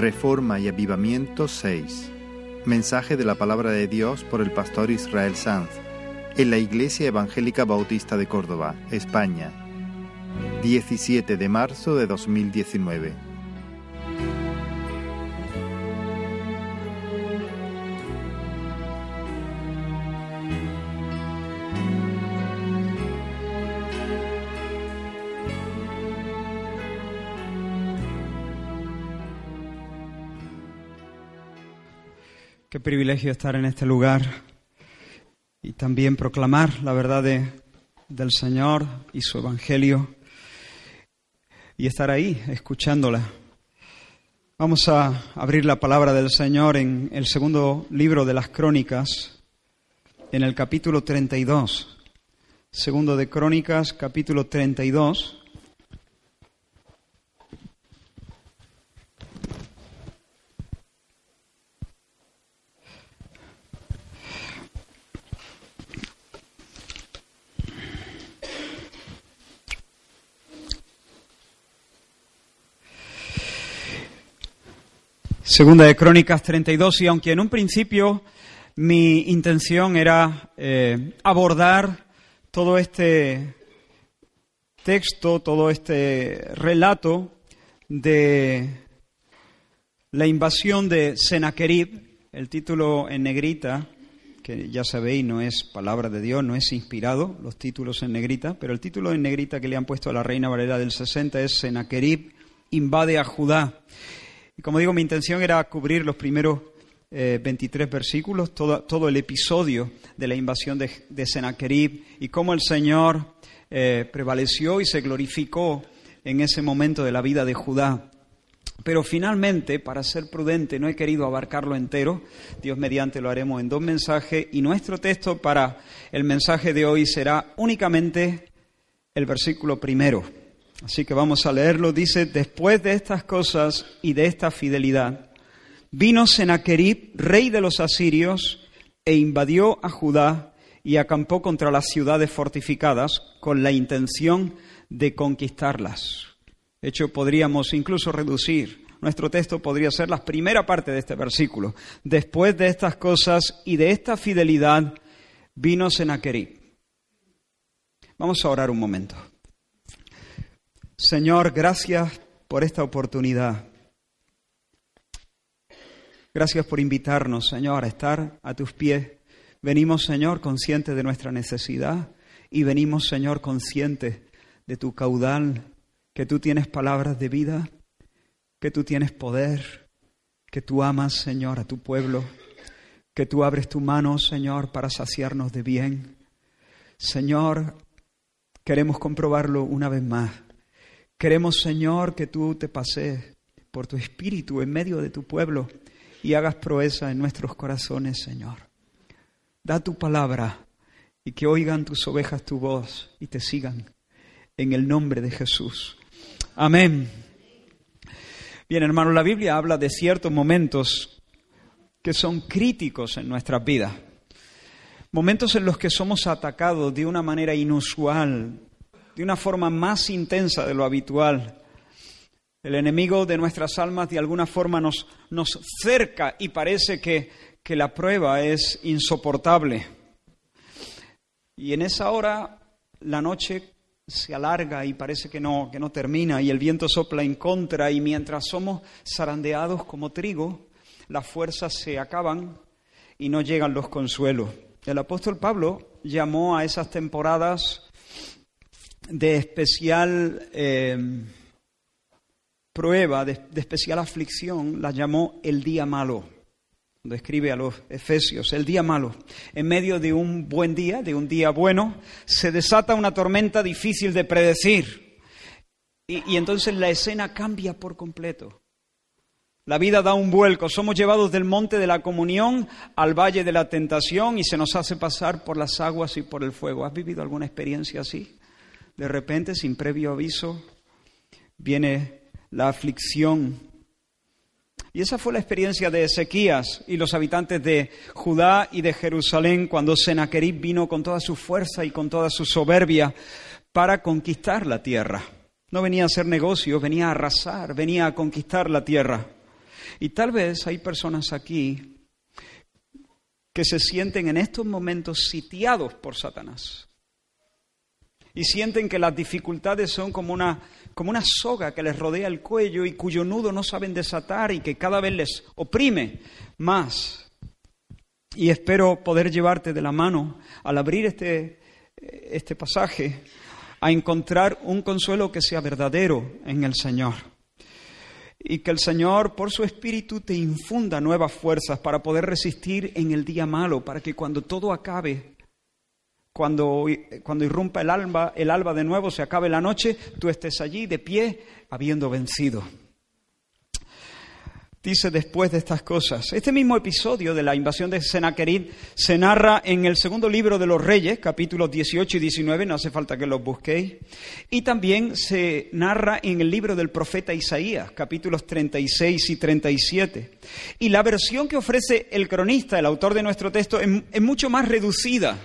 Reforma y Avivamiento 6. Mensaje de la palabra de Dios por el pastor Israel Sanz en la Iglesia Evangélica Bautista de Córdoba, España. 17 de marzo de 2019. Privilegio estar en este lugar y también proclamar la verdad de- del Señor y su Evangelio y estar ahí escuchándola. Vamos a abrir la palabra del Señor en el segundo libro de las Crónicas, en el capítulo 32. Segundo de Crónicas, capítulo 32. Segunda de Crónicas 32, y aunque en un principio mi intención era eh, abordar todo este texto, todo este relato de la invasión de Sennacherib, el título en negrita, que ya sabéis no es palabra de Dios, no es inspirado, los títulos en negrita, pero el título en negrita que le han puesto a la Reina Valera del 60 es Sennacherib invade a Judá. Y como digo, mi intención era cubrir los primeros eh, 23 versículos, todo, todo el episodio de la invasión de, de y cómo el Señor eh, prevaleció y se glorificó en ese momento de la vida de Judá. Pero finalmente, para ser prudente, no he querido abarcarlo entero. Dios mediante lo haremos en dos mensajes y nuestro texto para el mensaje de hoy será únicamente el versículo primero. Así que vamos a leerlo. Dice, después de estas cosas y de esta fidelidad, vino Sennacherib, rey de los asirios, e invadió a Judá y acampó contra las ciudades fortificadas con la intención de conquistarlas. De hecho, podríamos incluso reducir. Nuestro texto podría ser la primera parte de este versículo. Después de estas cosas y de esta fidelidad, vino Sennacherib. Vamos a orar un momento. Señor, gracias por esta oportunidad. Gracias por invitarnos, Señor, a estar a tus pies. Venimos, Señor, conscientes de nuestra necesidad y venimos, Señor, conscientes de tu caudal, que tú tienes palabras de vida, que tú tienes poder, que tú amas, Señor, a tu pueblo, que tú abres tu mano, Señor, para saciarnos de bien. Señor, queremos comprobarlo una vez más. Queremos, Señor, que tú te pases por tu espíritu en medio de tu pueblo y hagas proeza en nuestros corazones, Señor. Da tu palabra y que oigan tus ovejas tu voz y te sigan en el nombre de Jesús. Amén. Bien, hermanos, la Biblia habla de ciertos momentos que son críticos en nuestras vidas. Momentos en los que somos atacados de una manera inusual, de una forma más intensa de lo habitual. El enemigo de nuestras almas de alguna forma nos, nos cerca y parece que, que la prueba es insoportable. Y en esa hora la noche se alarga y parece que no, que no termina y el viento sopla en contra y mientras somos zarandeados como trigo, las fuerzas se acaban y no llegan los consuelos. El apóstol Pablo llamó a esas temporadas de especial eh, prueba, de, especial aflicción, la llamó el día malo. Cuando escribe a los Efesios, el día malo. En medio de un buen día, de un día bueno, se desata una tormenta difícil de predecir. Y, y entonces la escena cambia por completo. La vida da un vuelco. Somos llevados del monte de la comunión al valle de la tentación y se nos hace pasar por las aguas y por el fuego. ¿Has vivido alguna experiencia así? De repente, sin previo aviso, viene la aflicción. Y esa fue la experiencia de Ezequías y los habitantes de Judá y de Jerusalén cuando Sennacherib vino con toda su fuerza y con toda su soberbia para conquistar la tierra. No venía a hacer negocios, venía a arrasar, venía a conquistar la tierra. Y tal vez hay personas aquí que se sienten en estos momentos sitiados por Satanás. Y sienten que las dificultades son como una, como una soga que les rodea el cuello y cuyo nudo no saben desatar y que cada vez les oprime más. Y espero poder llevarte de la mano al abrir este, este pasaje a encontrar un consuelo que sea verdadero en el Señor. Y que el Señor, por su Espíritu, te infunda nuevas fuerzas para poder resistir en el día malo, para que cuando todo acabe, cuando, cuando irrumpa el alba, el alba de nuevo, se acabe la noche, tú estés allí de pie, habiendo vencido dice después de estas cosas. Este mismo episodio de la invasión de Sennacherib se narra en el segundo libro de los Reyes, capítulos 18 y 19, no hace falta que los busquéis, y también se narra en el libro del profeta Isaías, capítulos 36 y 37. Y la versión que ofrece el cronista, el autor de nuestro texto, es, mucho más reducida,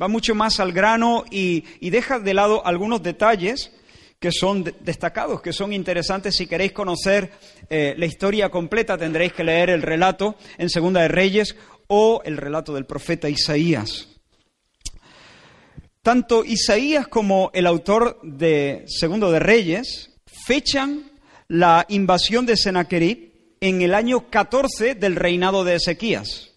va mucho más al grano y, deja de lado algunos detalles que son destacados, que son interesantes. Si queréis conocer eh, la historia completa, tendréis que leer el relato en Segunda de Reyes o el relato del profeta Isaías. Tanto Isaías como el autor de Segundo de Reyes fechan la invasión de Sennacherib en el año 14 del reinado de Ezequías.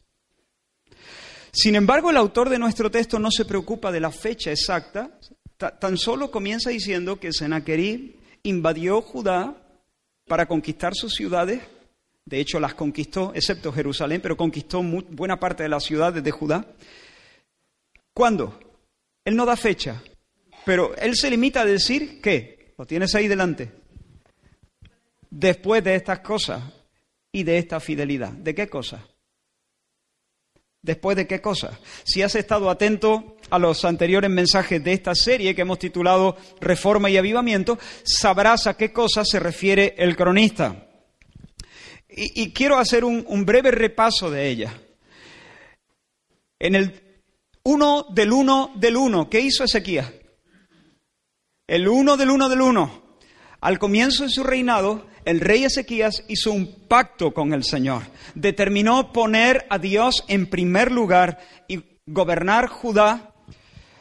Sin embargo, el autor de nuestro texto no se preocupa de la fecha exacta, Tan solo comienza diciendo que Sennacherib invadió Judá para conquistar sus ciudades. De hecho, las conquistó, excepto Jerusalén, pero conquistó buena parte de las ciudades de Judá. ¿Cuándo? Él no da fecha, pero él se limita a decir que, lo tienes ahí delante, después de estas cosas y de esta fidelidad. ¿De qué cosas? ¿Después de qué cosa? Si has estado atento a los anteriores mensajes de esta serie que hemos titulado Reforma y Avivamiento, sabrás a qué cosa se refiere el cronista. Y, quiero hacer un, breve repaso de ella. En el 1 del 1 del 1, ¿qué hizo Ezequías? El 1 del 1 del 1. Al comienzo de su reinado, el rey Ezequías hizo un pacto con el Señor. Determinó poner a Dios en primer lugar y gobernar Judá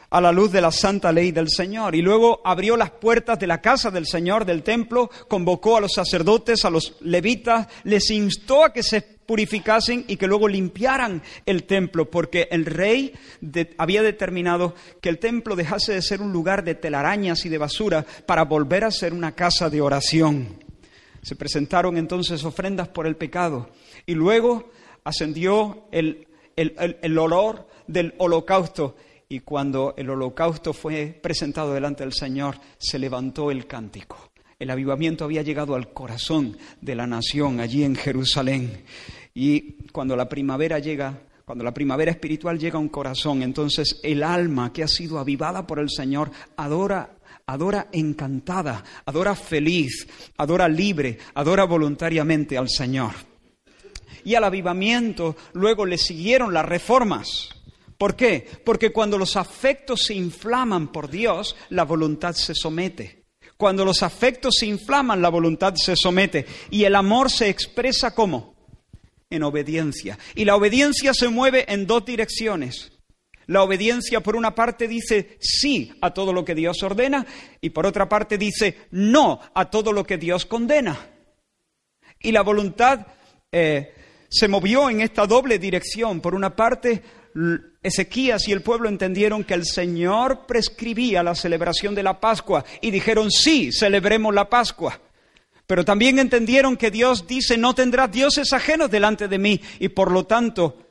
a la luz de la santa ley del Señor. Y luego abrió las puertas de la casa del Señor, del templo, convocó a los sacerdotes, a los levitas, les instó a que se purificasen y que luego limpiaran el templo, porque el rey había determinado que el templo dejase de ser un lugar de telarañas y de basura para volver a ser una casa de oración. Se presentaron entonces ofrendas por el pecado y luego ascendió el, el, olor del holocausto y cuando el holocausto fue presentado delante del Señor, se levantó el cántico. El avivamiento había llegado al corazón de la nación allí en Jerusalén. Y cuando la primavera llega, cuando la primavera espiritual llega a un corazón, entonces el alma que ha sido avivada por el Señor adora adora encantada, adora feliz, adora libre, adora voluntariamente al Señor. Y al avivamiento luego le siguieron las reformas. ¿Por qué? Porque cuando los afectos se inflaman por Dios, la voluntad se somete. Cuando los afectos se inflaman, la voluntad se somete. Y el amor se expresa como? En obediencia. Y la obediencia se mueve en dos direcciones. La obediencia, por una parte, dice sí a todo lo que Dios ordena y por otra parte dice no a todo lo que Dios condena. Y la voluntad eh, se movió en esta doble dirección. Por una parte, Ezequías y el pueblo entendieron que el Señor prescribía la celebración de la Pascua y dijeron sí, celebremos la Pascua. Pero también entendieron que Dios dice no tendrás dioses ajenos delante de mí y por lo tanto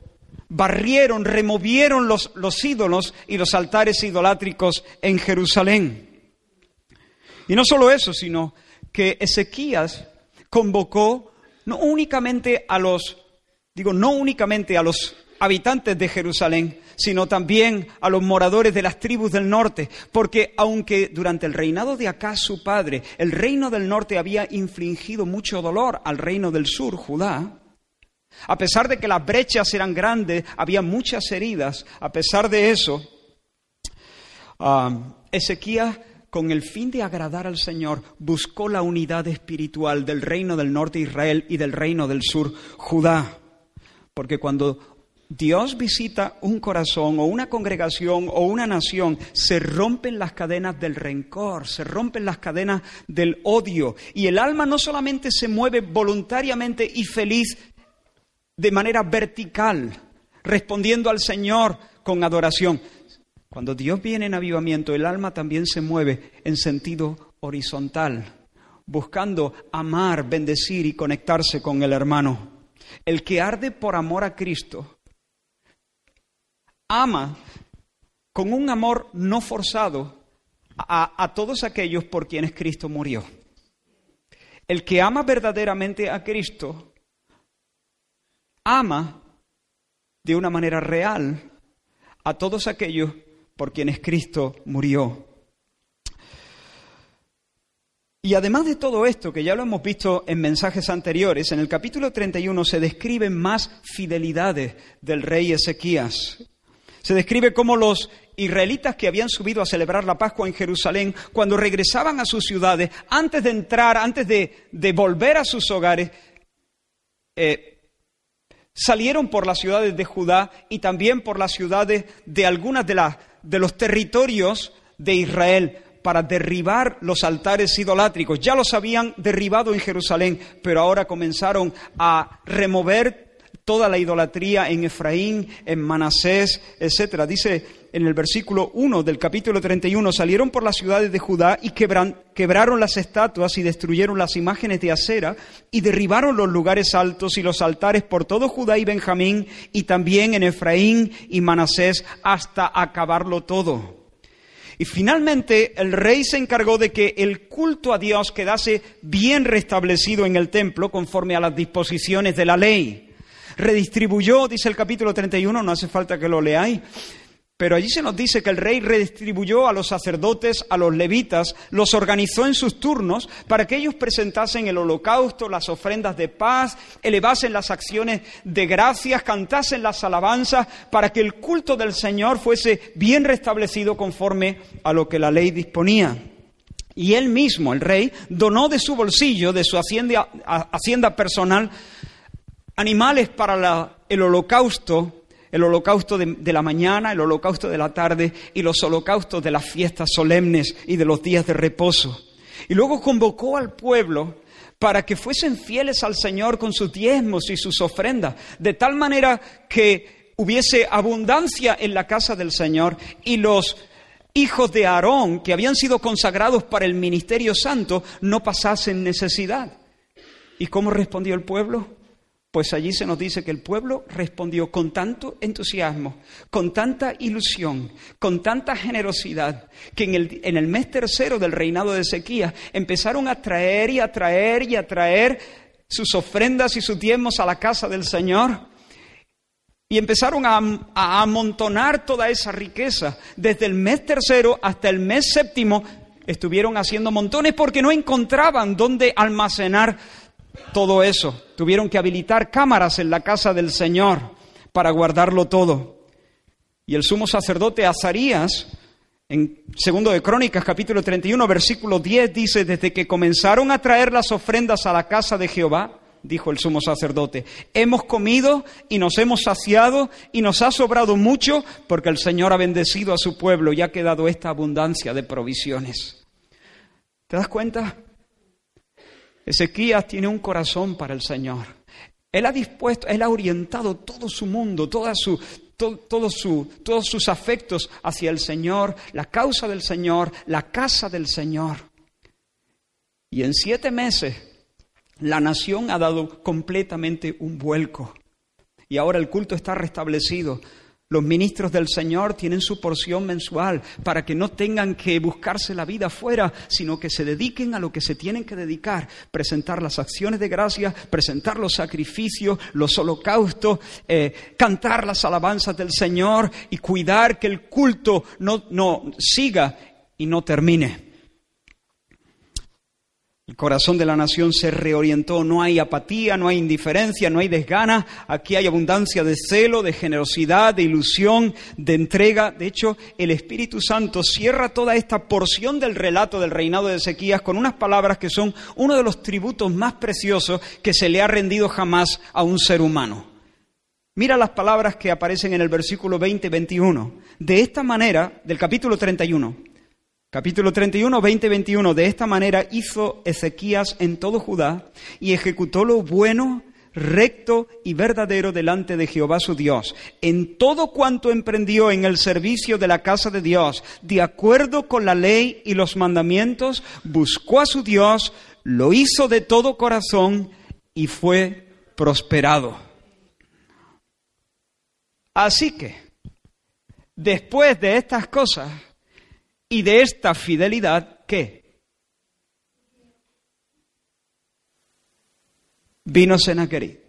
barrieron, removieron los, los ídolos y los altares idolátricos en Jerusalén. Y no solo eso, sino que Ezequías convocó no únicamente a los, digo, no únicamente a los habitantes de Jerusalén, sino también a los moradores de las tribus del norte, porque aunque durante el reinado de Acá su padre, el reino del norte había infligido mucho dolor al reino del sur, Judá, a pesar de que las brechas eran grandes, había muchas heridas, a pesar de eso, um, Ezequías con el fin de agradar al Señor, buscó la unidad espiritual del reino del norte Israel y del reino del sur Judá. Porque cuando Dios visita un corazón o una congregación o una nación, se rompen las cadenas del rencor, se rompen las cadenas del odio y el alma no solamente se mueve voluntariamente y feliz de manera vertical, respondiendo al Señor con adoración. Cuando Dios viene en avivamiento, el alma también se mueve en sentido horizontal, buscando amar, bendecir y conectarse con el hermano. El que arde por amor a Cristo ama con un amor no forzado a, todos aquellos por quienes Cristo murió. El que ama verdaderamente a Cristo, ama de una manera real a todos aquellos por quienes Cristo murió. Y además de todo esto, que ya lo hemos visto en mensajes anteriores, en el capítulo 31 se describen más fidelidades del rey Ezequías. Se describe cómo los israelitas que habían subido a celebrar la Pascua en Jerusalén, cuando regresaban a sus ciudades, antes de entrar, antes de, volver a sus hogares, eh, salieron por las ciudades de Judá y también por las ciudades de algunas de, las, de los territorios de Israel para derribar los altares idolátricos. Ya los habían derribado en Jerusalén, pero ahora comenzaron a remover toda la idolatría en Efraín, en Manasés, etc. Dice en el versículo 1 del capítulo 31, salieron por las ciudades de Judá y quebraron las estatuas y destruyeron las imágenes de acera y derribaron los lugares altos y los altares por todo Judá y Benjamín y también en Efraín y Manasés hasta acabarlo todo. Y finalmente el rey se encargó de que el culto a Dios quedase bien restablecido en el templo conforme a las disposiciones de la ley. Redistribuyó, dice el capítulo 31, no hace falta que lo leáis, pero allí se nos dice que el rey redistribuyó a los sacerdotes, a los levitas, los organizó en sus turnos para que ellos presentasen el holocausto, las ofrendas de paz, elevasen las acciones de gracias, cantasen las alabanzas, para que el culto del Señor fuese bien restablecido conforme a lo que la ley disponía. Y él mismo, el rey, donó de su bolsillo, de su hacienda, personal, animales para el holocausto, el holocausto de, la mañana, el holocausto de la tarde y los holocaustos de las fiestas solemnes y de los días de reposo. Y luego convocó al pueblo para que fuesen fieles al Señor con sus diezmos y sus ofrendas, de tal manera que hubiese abundancia en la casa del Señor y los hijos de Aarón, que habían sido consagrados para el ministerio santo, no pasasen necesidad. ¿Y cómo respondió el pueblo? Pues allí se nos dice que el pueblo respondió con tanto entusiasmo, con tanta ilusión, con tanta generosidad, que en el, mes tercero del reinado de Ezequías empezaron a traer y a traer y a traer sus ofrendas y sus diezmos a la casa del Señor. Y empezaron a, a amontonar toda esa riqueza. Desde el mes tercero hasta el mes séptimo estuvieron haciendo montones porque no encontraban dónde almacenar todo eso. Tuvieron que habilitar cámaras en la casa del Señor para guardarlo todo. Y el sumo sacerdote Azarías, en segundo de Crónicas, capítulo 31, versículo 10, dice, desde que comenzaron a traer las ofrendas a la casa de Jehová, dijo el sumo sacerdote, hemos comido y nos hemos saciado y nos ha sobrado mucho porque el Señor ha bendecido a su pueblo y ha quedado esta abundancia de provisiones. ¿Te das cuenta? Ezequías tiene un corazón para el Señor. Él ha dispuesto, él ha orientado todo su mundo, toda su, todo, su, todos sus afectos hacia el Señor, la causa del Señor, la casa del Señor. Y en siete meses la nación ha dado completamente un vuelco. Y ahora el culto está restablecido. Los ministros del Señor tienen su porción mensual para que no tengan que buscarse la vida afuera, sino que se dediquen a lo que se tienen que dedicar, presentar las acciones de gracia, presentar los sacrificios, los holocaustos, eh, cantar las alabanzas del Señor y cuidar que el culto no, no siga y no termine. El corazón de la nación se reorientó, no hay apatía, no hay indiferencia, no hay desgana, aquí hay abundancia de celo, de generosidad, de ilusión, de entrega. De hecho, el Espíritu Santo cierra toda esta porción del relato del reinado de Ezequías con unas palabras que son uno de los tributos más preciosos que se le ha rendido jamás a un ser humano. Mira las palabras que aparecen en el versículo 20-21. De esta manera, del capítulo 31, Capítulo 31, 20, 21. De esta manera hizo Ezequías en todo Judá y ejecutó lo bueno, recto y verdadero delante de Jehová su Dios, en todo cuanto emprendió en el servicio de la casa de Dios, de acuerdo con la ley y los mandamientos, buscó a su Dios, lo hizo de todo corazón y fue prosperado. Así que, después de estas cosas, y de esta fidelidad, ¿qué? Vino Senaquerí.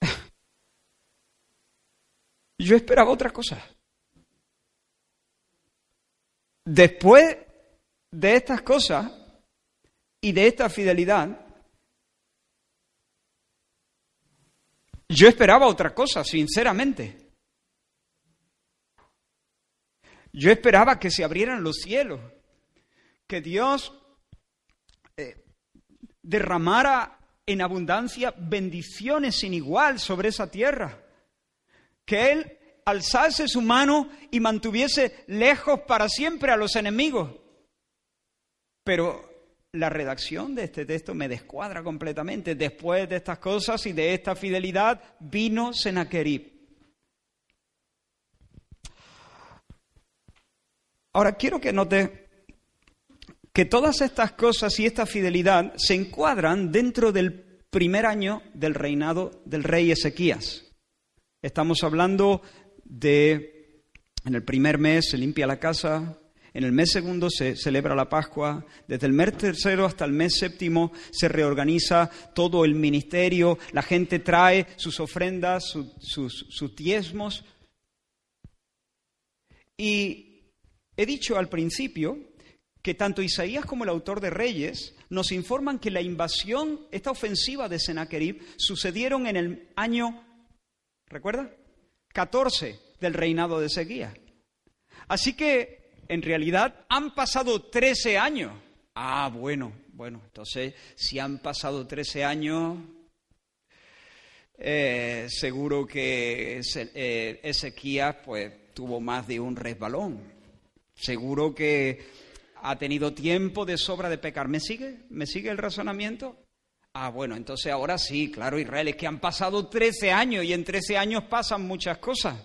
Yo esperaba otra cosa. Después de estas cosas y de esta fidelidad, yo esperaba otra cosa, sinceramente. Yo esperaba que se abrieran los cielos, que Dios eh, derramara en abundancia bendiciones sin igual sobre esa tierra, que Él alzase su mano y mantuviese lejos para siempre a los enemigos. Pero la redacción de este texto me descuadra completamente. Después de estas cosas y de esta fidelidad vino Senaquerib. Ahora quiero que note que todas estas cosas y esta fidelidad se encuadran dentro del primer año del reinado del rey Ezequías. Estamos hablando de, en el primer mes se limpia la casa, en el mes segundo se celebra la Pascua, desde el mes tercero hasta el mes séptimo se reorganiza todo el ministerio, la gente trae sus ofrendas, sus, sus diezmos. Y He dicho al principio que tanto Isaías como el autor de Reyes nos informan que la invasión, esta ofensiva de Sennacherib, sucedieron en el año, ¿recuerda? 14 del reinado de Seguía. Así que, en realidad, han pasado 13 años. Ah, bueno, bueno, entonces, si han pasado 13 años, eh, seguro que eh, Ezequías pues, tuvo más de un resbalón. Seguro que ha tenido tiempo de sobra de pecar. ¿Me sigue? ¿Me sigue el razonamiento? Ah, bueno, entonces ahora sí, claro, Israel, es que han pasado 13 años y en 13 años pasan muchas cosas.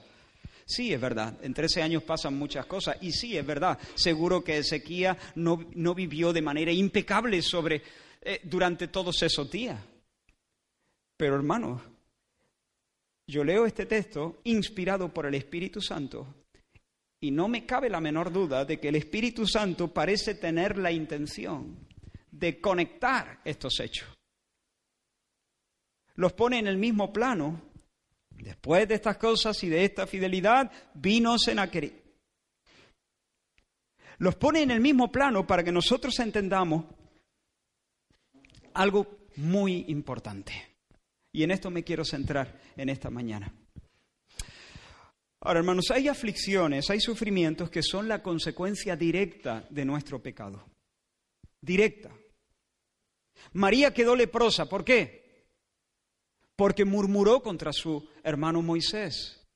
Sí, es verdad, en 13 años pasan muchas cosas. Y sí, es verdad, seguro que Ezequiel no, no vivió de manera impecable sobre, eh, durante todos esos días. Pero hermanos, yo leo este texto inspirado por el Espíritu Santo y no me cabe la menor duda de que el Espíritu Santo parece tener la intención de conectar estos hechos. Los pone en el mismo plano. Después de estas cosas y de esta fidelidad, vino Senaquerib. Los pone en el mismo plano para que nosotros entendamos algo muy importante. Y en esto me quiero centrar en esta mañana. Ahora, hermanos, hay aflicciones, hay sufrimientos que son la consecuencia directa de nuestro pecado. Directa. María quedó leprosa, ¿por qué? Porque murmuró contra su hermano Moisés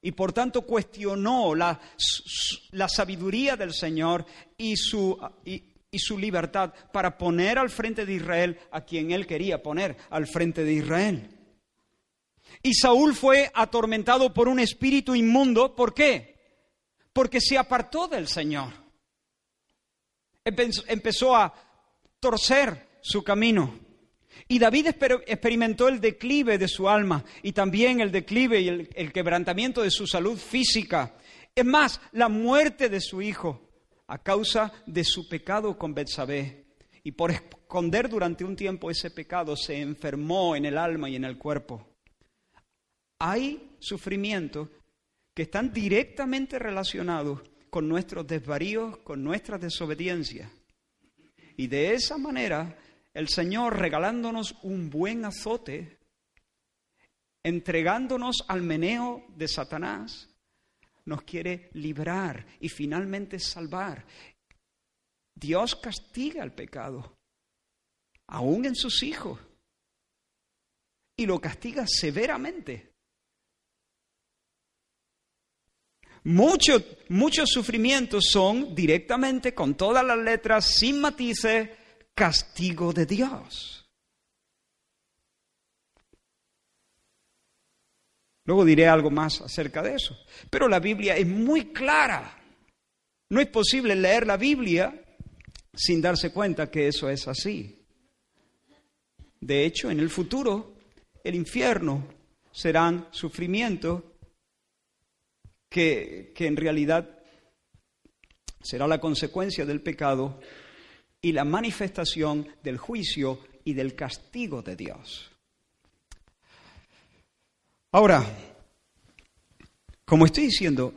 y por tanto cuestionó la, la sabiduría del Señor y su, y su libertad para poner al frente de Israel a quien él quería poner al frente de Israel. Y Saúl fue atormentado por un espíritu inmundo. ¿Por qué? Porque se apartó del Señor. Empezó a torcer su camino. Y David experimentó el declive de su alma y también el declive y el, quebrantamiento de su salud física. Es más, la muerte de su hijo a causa de su pecado con Betsabé. Y por esconder durante un tiempo ese pecado se enfermó en el alma y en el cuerpo hay sufrimientos que están directamente relacionados con nuestros desvaríos, con nuestra desobediencia. Y de esa manera, el Señor regalándonos un buen azote, entregándonos al meneo de Satanás, nos quiere librar y finalmente salvar. Dios castiga el pecado, aún en sus hijos, y lo castiga severamente. Muchos, muchos sufrimientos son directamente, con todas las letras, sin matices, castigo de Dios. Luego diré algo más acerca de eso. Pero la Biblia es muy clara. No es posible leer la Biblia sin darse cuenta que eso es así. De hecho, en el futuro, el infierno serán sufrimientos que, en realidad será la consecuencia del pecado y la manifestación del juicio y del castigo de Dios. Ahora, como estoy diciendo,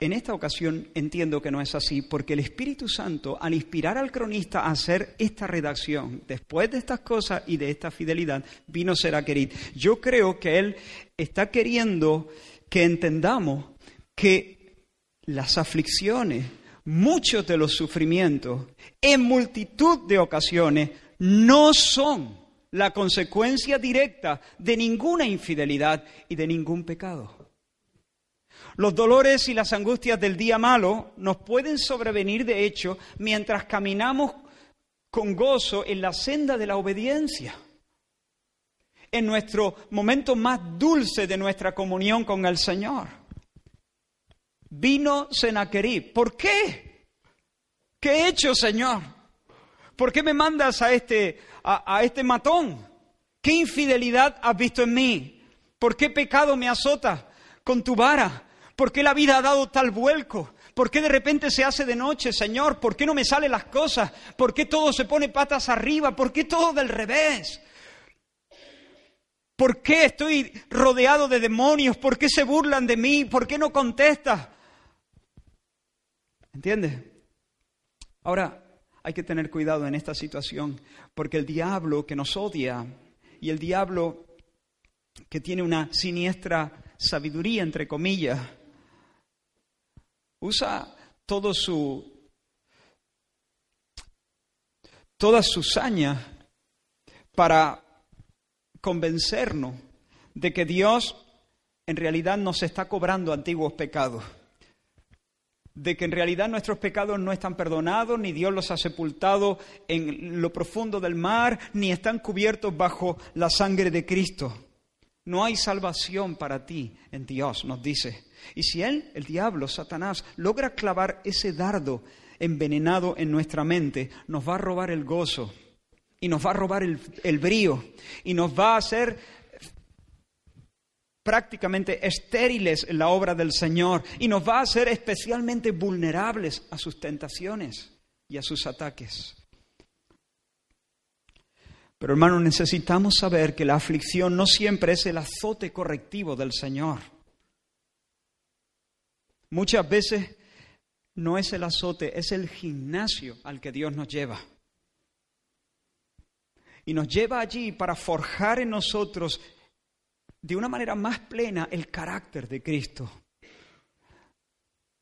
en esta ocasión entiendo que no es así, porque el Espíritu Santo, al inspirar al cronista a hacer esta redacción, después de estas cosas y de esta fidelidad, vino Seraquerit. Yo creo que él está queriendo que entendamos que las aflicciones, muchos de los sufrimientos, en multitud de ocasiones, no son la consecuencia directa de ninguna infidelidad y de ningún pecado. Los dolores y las angustias del día malo nos pueden sobrevenir, de hecho, mientras caminamos con gozo en la senda de la obediencia, en nuestro momento más dulce de nuestra comunión con el Señor vino Senaquerib. ¿Por qué? ¿Qué he hecho, Señor? ¿Por qué me mandas a este, a, a este matón? ¿Qué infidelidad has visto en mí? ¿Por qué pecado me azota con tu vara? ¿Por qué la vida ha dado tal vuelco? ¿Por qué de repente se hace de noche, Señor? ¿Por qué no me salen las cosas? ¿Por qué todo se pone patas arriba? ¿Por qué todo del revés? ¿Por qué estoy rodeado de demonios? ¿Por qué se burlan de mí? ¿Por qué no contestas? ¿Entiendes? Ahora, hay que tener cuidado en esta situación, porque el diablo que nos odia y el diablo que tiene una siniestra sabiduría, entre comillas, usa todo su, toda su saña para convencernos de que Dios en realidad nos está cobrando antiguos pecados de que en realidad nuestros pecados no están perdonados, ni Dios los ha sepultado en lo profundo del mar, ni están cubiertos bajo la sangre de Cristo. No hay salvación para ti en Dios, nos dice. Y si Él, el diablo, Satanás, logra clavar ese dardo envenenado en nuestra mente, nos va a robar el gozo y nos va a robar el, el brío y nos va a hacer prácticamente estériles en la obra del Señor y nos va a hacer especialmente vulnerables a sus tentaciones y a sus ataques. Pero hermano, necesitamos saber que la aflicción no siempre es el azote correctivo del Señor. Muchas veces no es el azote, es el gimnasio al que Dios nos lleva. Y nos lleva allí para forjar en nosotros de una manera más plena el carácter de Cristo.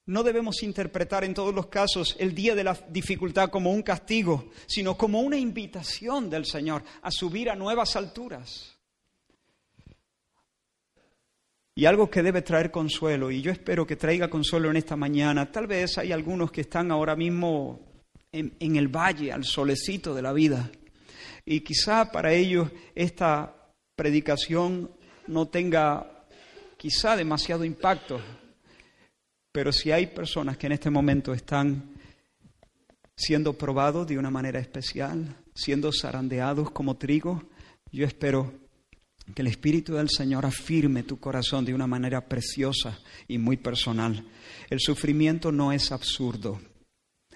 No debemos interpretar en todos los casos el día de la dificultad como un castigo, sino como una invitación del Señor a subir a nuevas alturas. Y algo que debe traer consuelo, y yo espero que traiga consuelo en esta mañana. Tal vez hay algunos que están ahora mismo en, en el valle, al solecito de la vida. Y quizá para ellos esta predicación no tenga quizá demasiado impacto, pero si hay personas que en este momento están siendo probados de una manera especial, siendo zarandeados como trigo, yo espero que el Espíritu del Señor afirme tu corazón de una manera preciosa y muy personal. El sufrimiento no es absurdo.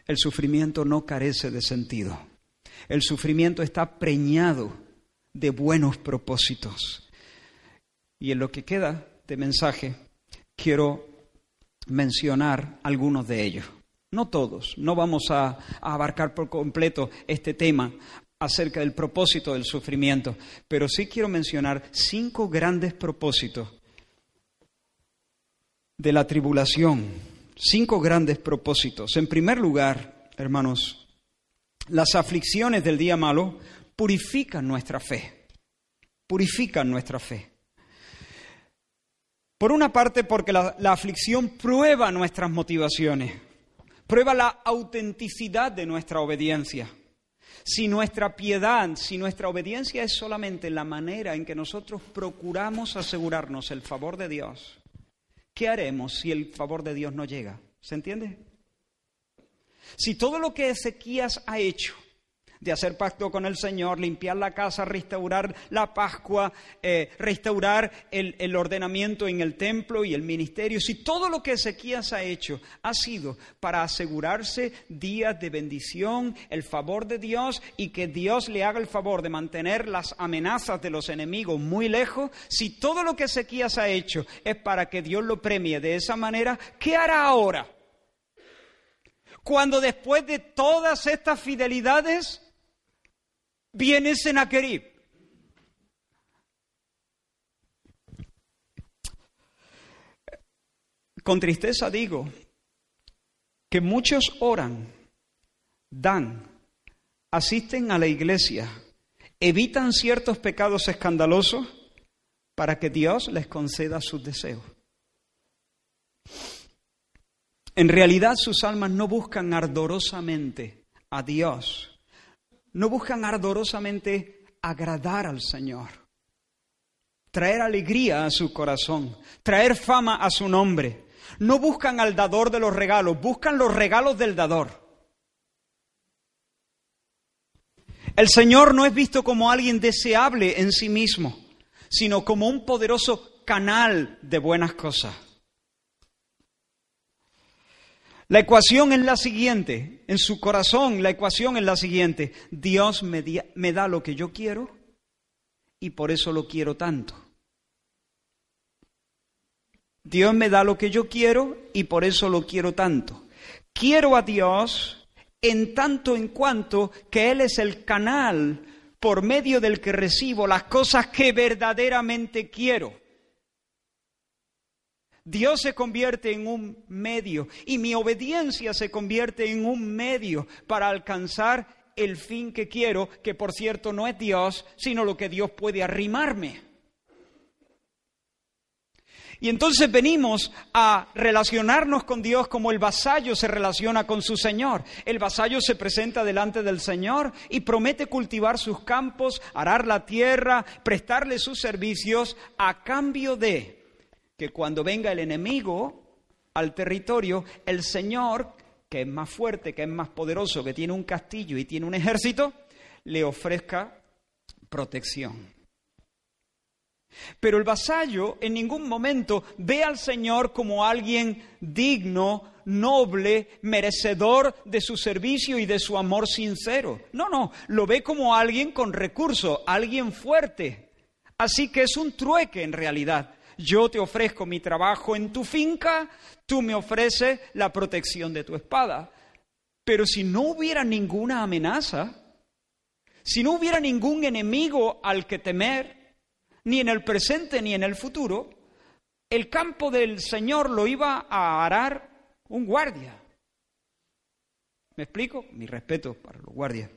El sufrimiento no carece de sentido. El sufrimiento está preñado de buenos propósitos. Y en lo que queda de mensaje, quiero mencionar algunos de ellos. No todos, no vamos a, abarcar por completo este tema acerca del propósito del sufrimiento, pero sí quiero mencionar cinco grandes propósitos de la tribulación, cinco grandes propósitos. En primer lugar, hermanos, las aflicciones del día malo purifican nuestra fe, purifican nuestra fe. Por una parte, porque la, aflicción prueba nuestras motivaciones prueba la autenticidad de nuestra obediencia. Si nuestra piedad, si nuestra obediencia es solamente la manera en que nosotros procuramos asegurarnos el favor de Dios, ¿qué haremos si el favor de Dios no llega? ¿Se entiende? Si todo lo que Ezequías ha hecho de hacer pacto con el Señor, limpiar la casa, restaurar la Pascua, eh, restaurar el, el ordenamiento en el templo y el ministerio. Si todo lo que Ezequías ha hecho ha sido para asegurarse días de bendición, el favor de Dios y que Dios le haga el favor de mantener las amenazas de los enemigos muy lejos, si todo lo que Ezequías ha hecho es para que Dios lo premie de esa manera, ¿qué hará ahora? Cuando después de todas estas fidelidades viene Senaquerib. Con tristeza digo que muchos oran, dan, asisten a la iglesia, evitan ciertos pecados escandalosos para que Dios les conceda sus deseos. En realidad sus almas no buscan ardorosamente a Dios no buscan ardorosamente agradar al Señor, traer alegría a su corazón, traer fama a su nombre. No buscan al dador de los regalos, buscan los regalos del dador. El Señor no es visto como alguien deseable en sí mismo, sino como un poderoso canal de buenas cosas. La ecuación es la siguiente, en su corazón la ecuación es la siguiente, Dios me, me, da lo que yo quiero y por eso lo quiero tanto. Dios me da lo que yo quiero y por eso lo quiero tanto. Quiero a Dios en tanto en cuanto que Él es el canal por medio del que recibo las cosas que verdaderamente quiero. Dios se convierte en un medio y mi obediencia se convierte en un medio para alcanzar el fin que quiero, que por cierto no es Dios, sino lo que Dios puede arrimarme. Y entonces venimos a relacionarnos con Dios como el vasallo se relaciona con su Señor. El vasallo se presenta delante del Señor y promete cultivar sus campos, arar la tierra, prestarle sus servicios a cambio de que cuando venga el enemigo al territorio, el Señor, que es más fuerte, que es más poderoso, que tiene un castillo y tiene un ejército, le ofrezca protección. Pero el vasallo en ningún momento ve al Señor como alguien digno, noble, merecedor de su servicio y de su amor sincero. No, no, lo ve como alguien con recursos, alguien fuerte. Así que es un trueque en realidad yo te ofrezco mi trabajo en tu finca, tú me ofreces la protección de tu espada. Pero si no hubiera ninguna amenaza, si no hubiera ningún enemigo al que temer, ni en el presente ni en el futuro, el campo del Señor lo iba a arar un guardia. ¿Me explico? Mi respeto para los guardias.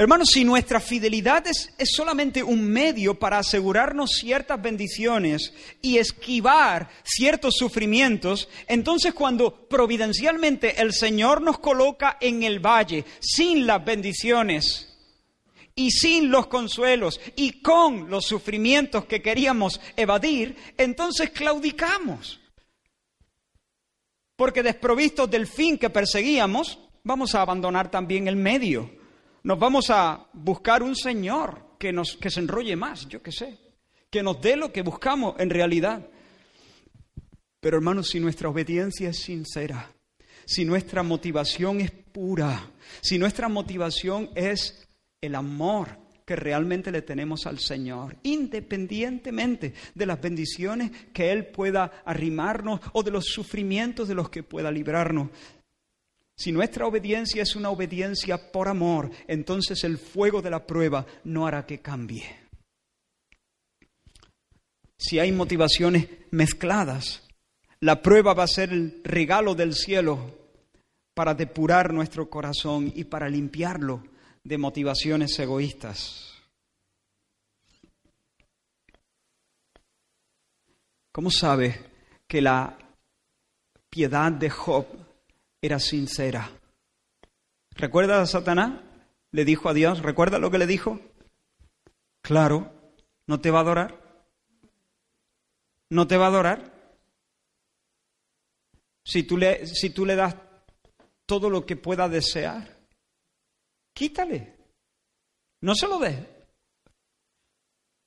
Hermanos, si nuestra fidelidad es, solamente un medio para asegurarnos ciertas bendiciones y esquivar ciertos sufrimientos, entonces cuando providencialmente el Señor nos coloca en el valle sin las bendiciones y sin los consuelos y con los sufrimientos que queríamos evadir, entonces claudicamos. Porque desprovistos del fin que perseguíamos, vamos a abandonar también el medio nos vamos a buscar un Señor que, nos, que se enrolle más, yo qué sé, que nos dé lo que buscamos en realidad. Pero hermanos, si nuestra obediencia es sincera, si nuestra motivación es pura, si nuestra motivación es el amor que realmente le tenemos al Señor, independientemente de las bendiciones que Él pueda arrimarnos o de los sufrimientos de los que pueda librarnos. Si nuestra obediencia es una obediencia por amor, entonces el fuego de la prueba no hará que cambie. Si hay motivaciones mezcladas, la prueba va a ser el regalo del cielo para depurar nuestro corazón y para limpiarlo de motivaciones egoístas. ¿Cómo sabe que la piedad de Job era sincera? ¿Recuerda a Satanás? Le dijo a Dios, ¿recuerda lo que le dijo? Claro, ¿no te va a adorar? ¿No te va a adorar? Si tú le, si tú le das todo lo que pueda desear, quítale. No se lo dé.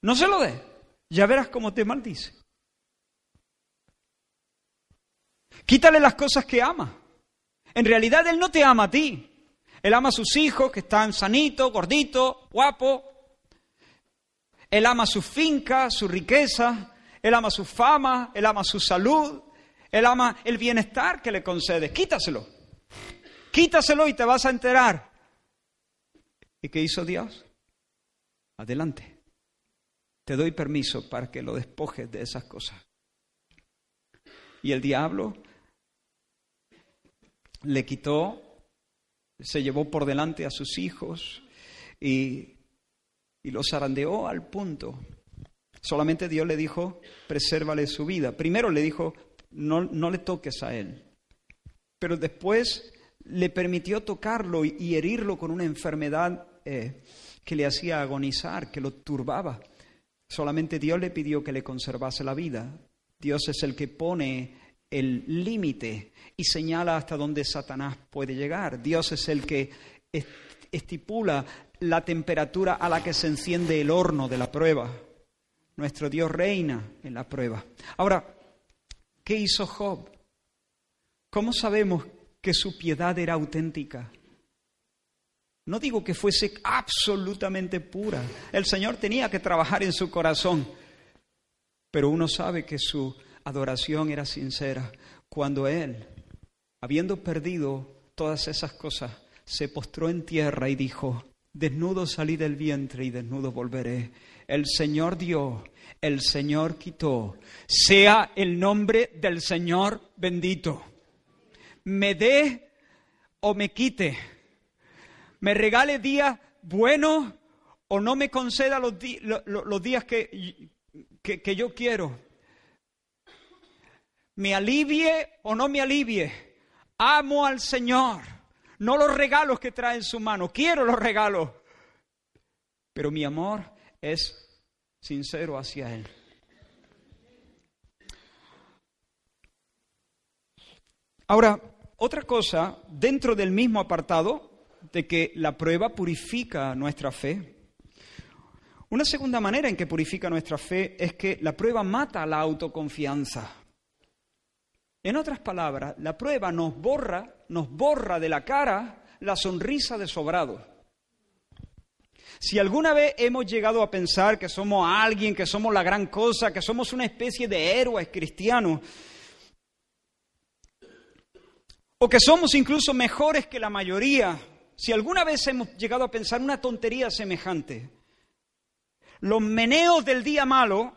No se lo dé. Ya verás cómo te maldice. Quítale las cosas que ama. En realidad Él no te ama a ti. Él ama a sus hijos que están sanitos, gorditos, guapos. Él ama su finca, su riqueza. Él ama su fama. Él ama su salud. Él ama el bienestar que le concede. Quítaselo. Quítaselo y te vas a enterar. ¿Y qué hizo Dios? Adelante. Te doy permiso para que lo despojes de esas cosas. Y el diablo le quitó, se llevó por delante a sus hijos y, y los zarandeó al punto. Solamente Dios le dijo, presérvale su vida. Primero le dijo, no, no le toques a él. Pero después le permitió tocarlo y, herirlo con una enfermedad eh, que le hacía agonizar, que lo turbaba. Solamente Dios le pidió que le conservase la vida. Dios es el que pone el límite y señala hasta dónde Satanás puede llegar. Dios es el que estipula la temperatura a la que se enciende el horno de la prueba. Nuestro Dios reina en la prueba. Ahora, ¿Qué hizo Job? ¿Cómo sabemos que su piedad era auténtica? No digo que fuese absolutamente pura. El Señor tenía que trabajar en su corazón. Pero uno sabe que su adoración era sincera cuando Él, habiendo perdido todas esas cosas, se postró en tierra y dijo, desnudo salí del vientre y desnudo volveré. El Señor dio el Señor quitó. Sea el nombre del Señor bendito. Me dé o me quite. Me regale días buenos o no me conceda los, días que, que yo quiero. Me alivie o no me alivie. Amo al Señor. No los regalos que trae en su mano. Quiero los regalos. Pero mi amor es sincero hacia Él. Ahora, otra cosa, dentro del mismo apartado de que la prueba purifica nuestra fe, una segunda manera en que purifica nuestra fe es que la prueba mata la autoconfianza. En otras palabras, la prueba nos borra, nos borra de la cara la sonrisa de sobrado. Si alguna vez hemos llegado a pensar que somos alguien, que somos la gran cosa, que somos una especie de héroes cristianos, o que somos incluso mejores que la mayoría, si alguna vez hemos llegado a pensar una tontería semejante, los meneos del día malo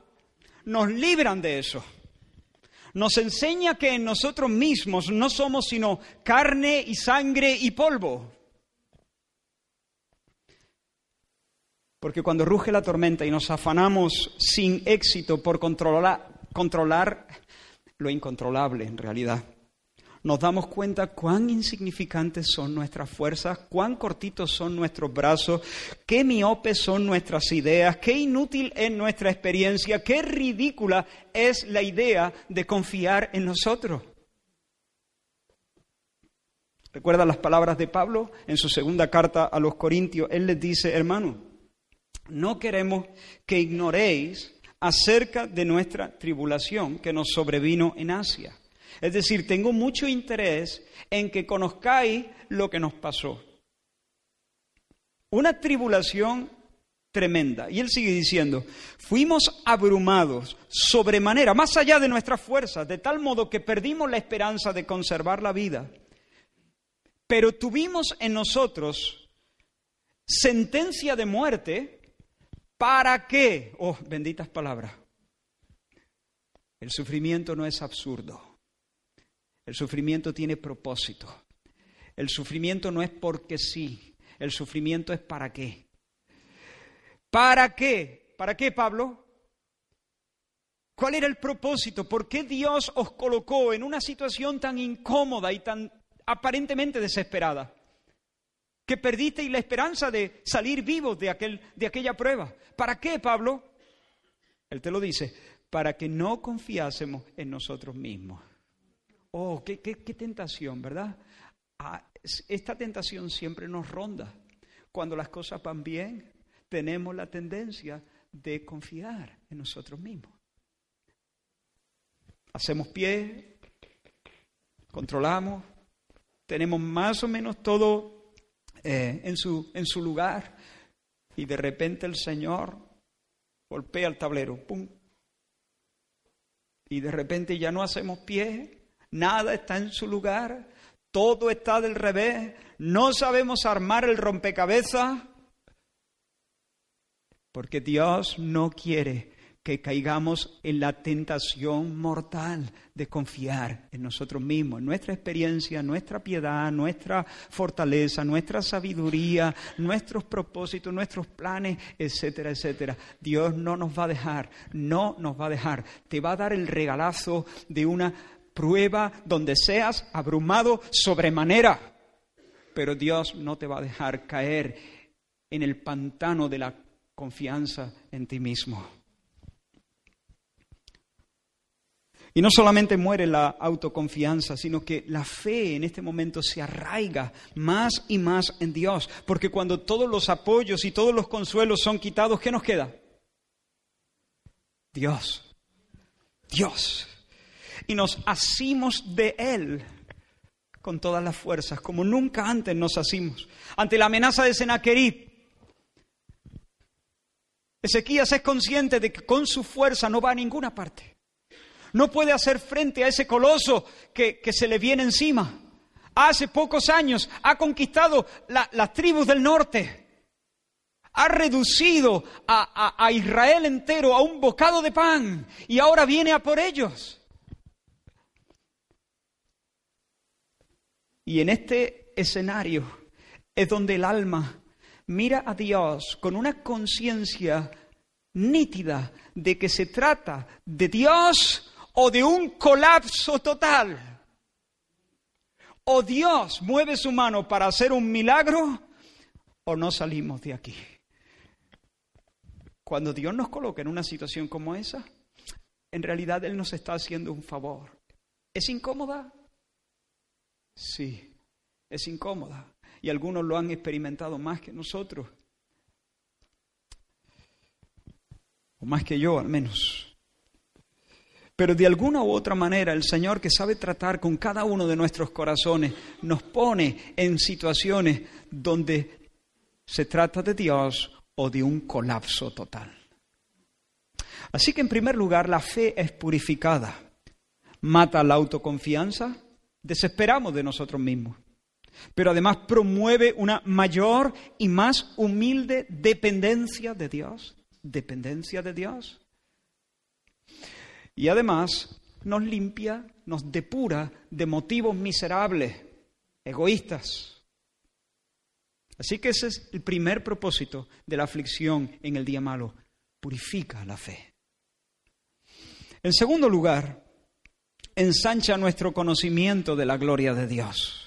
nos libran de eso. Nos enseña que nosotros mismos no somos sino carne y sangre y polvo. Porque cuando ruge la tormenta y nos afanamos sin éxito por controlar, controlar lo incontrolable en realidad, nos damos cuenta cuán insignificantes son nuestras fuerzas, cuán cortitos son nuestros brazos, qué miopes son nuestras ideas, qué inútil es nuestra experiencia, qué ridícula es la idea de confiar en nosotros. ¿Recuerda las palabras de Pablo en su segunda carta a los Corintios? Él les dice, hermano, no queremos que ignoréis acerca de nuestra tribulación que nos sobrevino en Asia. Es decir, tengo mucho interés en que conozcáis lo que nos pasó. Una tribulación tremenda. Y él sigue diciendo, fuimos abrumados sobremanera, más allá de nuestras fuerzas, de tal modo que perdimos la esperanza de conservar la vida. Pero tuvimos en nosotros sentencia de muerte, ¿para qué? Oh, benditas palabras. El sufrimiento no es absurdo. El sufrimiento tiene propósito. El sufrimiento no es porque sí. El sufrimiento es para qué. ¿Para qué? ¿Para qué, Pablo? ¿Cuál era el propósito? ¿Por qué Dios os colocó en una situación tan incómoda y tan aparentemente desesperada? Que perdisteis la esperanza de salir vivos de, aquel, de aquella prueba. ¿Para qué, Pablo? Él te lo dice, para que no confiásemos en nosotros mismos. Oh, qué, tentación, ¿verdad? Ah, esta tentación siempre nos ronda. Cuando las cosas van bien, tenemos la tendencia de confiar en nosotros mismos. Hacemos pie, controlamos, tenemos más o menos todo eh, en, su, en su lugar y de repente el Señor golpea el tablero, ¡pum! Y de repente ya no hacemos pie, nada está en su lugar, todo está del revés, no sabemos armar el rompecabezas, porque Dios no quiere que caigamos en la tentación mortal de confiar en nosotros mismos, en nuestra experiencia, nuestra piedad, nuestra fortaleza, nuestra sabiduría, nuestros propósitos, nuestros planes, etcétera, etcétera. Dios no nos va a dejar, no nos va a dejar. Te va a dar el regalazo de una prueba donde seas abrumado sobremanera, pero Dios no te va a dejar caer en el pantano de la confianza en ti mismo. Y no solamente muere la autoconfianza, sino que la fe en este momento se arraiga más y más en Dios. Porque cuando todos los apoyos y todos los consuelos son quitados, ¿qué nos queda? Dios. Dios. Y nos asimos de Él con todas las fuerzas, como nunca antes nos asimos. Ante la amenaza de Senaquerib, Ezequías es consciente de que con su fuerza no va a ninguna parte no puede hacer frente a ese coloso que, se le viene encima. Hace pocos años ha conquistado las tribus del norte. Ha reducido a, a Israel entero a un bocado de pan y ahora viene a por ellos. Y en este escenario es donde el alma mira a Dios con una conciencia nítida de que se trata de Dios o de un colapso total. O Dios mueve su mano para hacer un milagro o no salimos de aquí. Cuando Dios nos coloca en una situación como esa, en realidad Él nos está haciendo un favor. ¿Es incómoda? Sí, es incómoda. Y algunos lo han experimentado más que nosotros. O más que yo, al menos. Pero de alguna u otra manera el Señor que sabe tratar con cada uno de nuestros corazones nos pone en situaciones donde se trata de Dios o de un colapso total. Así que en primer lugar la fe es purificada, mata la autoconfianza, desesperamos de nosotros mismos, pero además promueve una mayor y más humilde dependencia de Dios, dependencia de Dios. Y además nos limpia, nos depura de motivos miserables, egoístas. Así que ese es el primer propósito de la aflicción en el día malo. Purifica la fe. En segundo lugar, ensancha nuestro conocimiento de la gloria de Dios.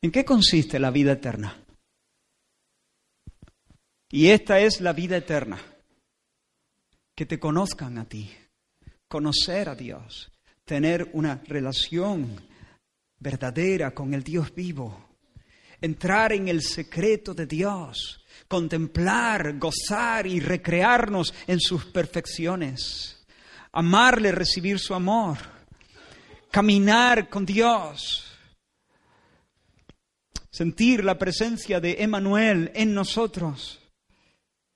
¿En qué consiste la vida eterna? Y esta es la vida eterna. Que te conozcan a ti, conocer a Dios, tener una relación verdadera con el Dios vivo, entrar en el secreto de Dios, contemplar, gozar y recrearnos en sus perfecciones, amarle, recibir su amor, caminar con Dios. sentir la presencia de Emanuel en nosotros.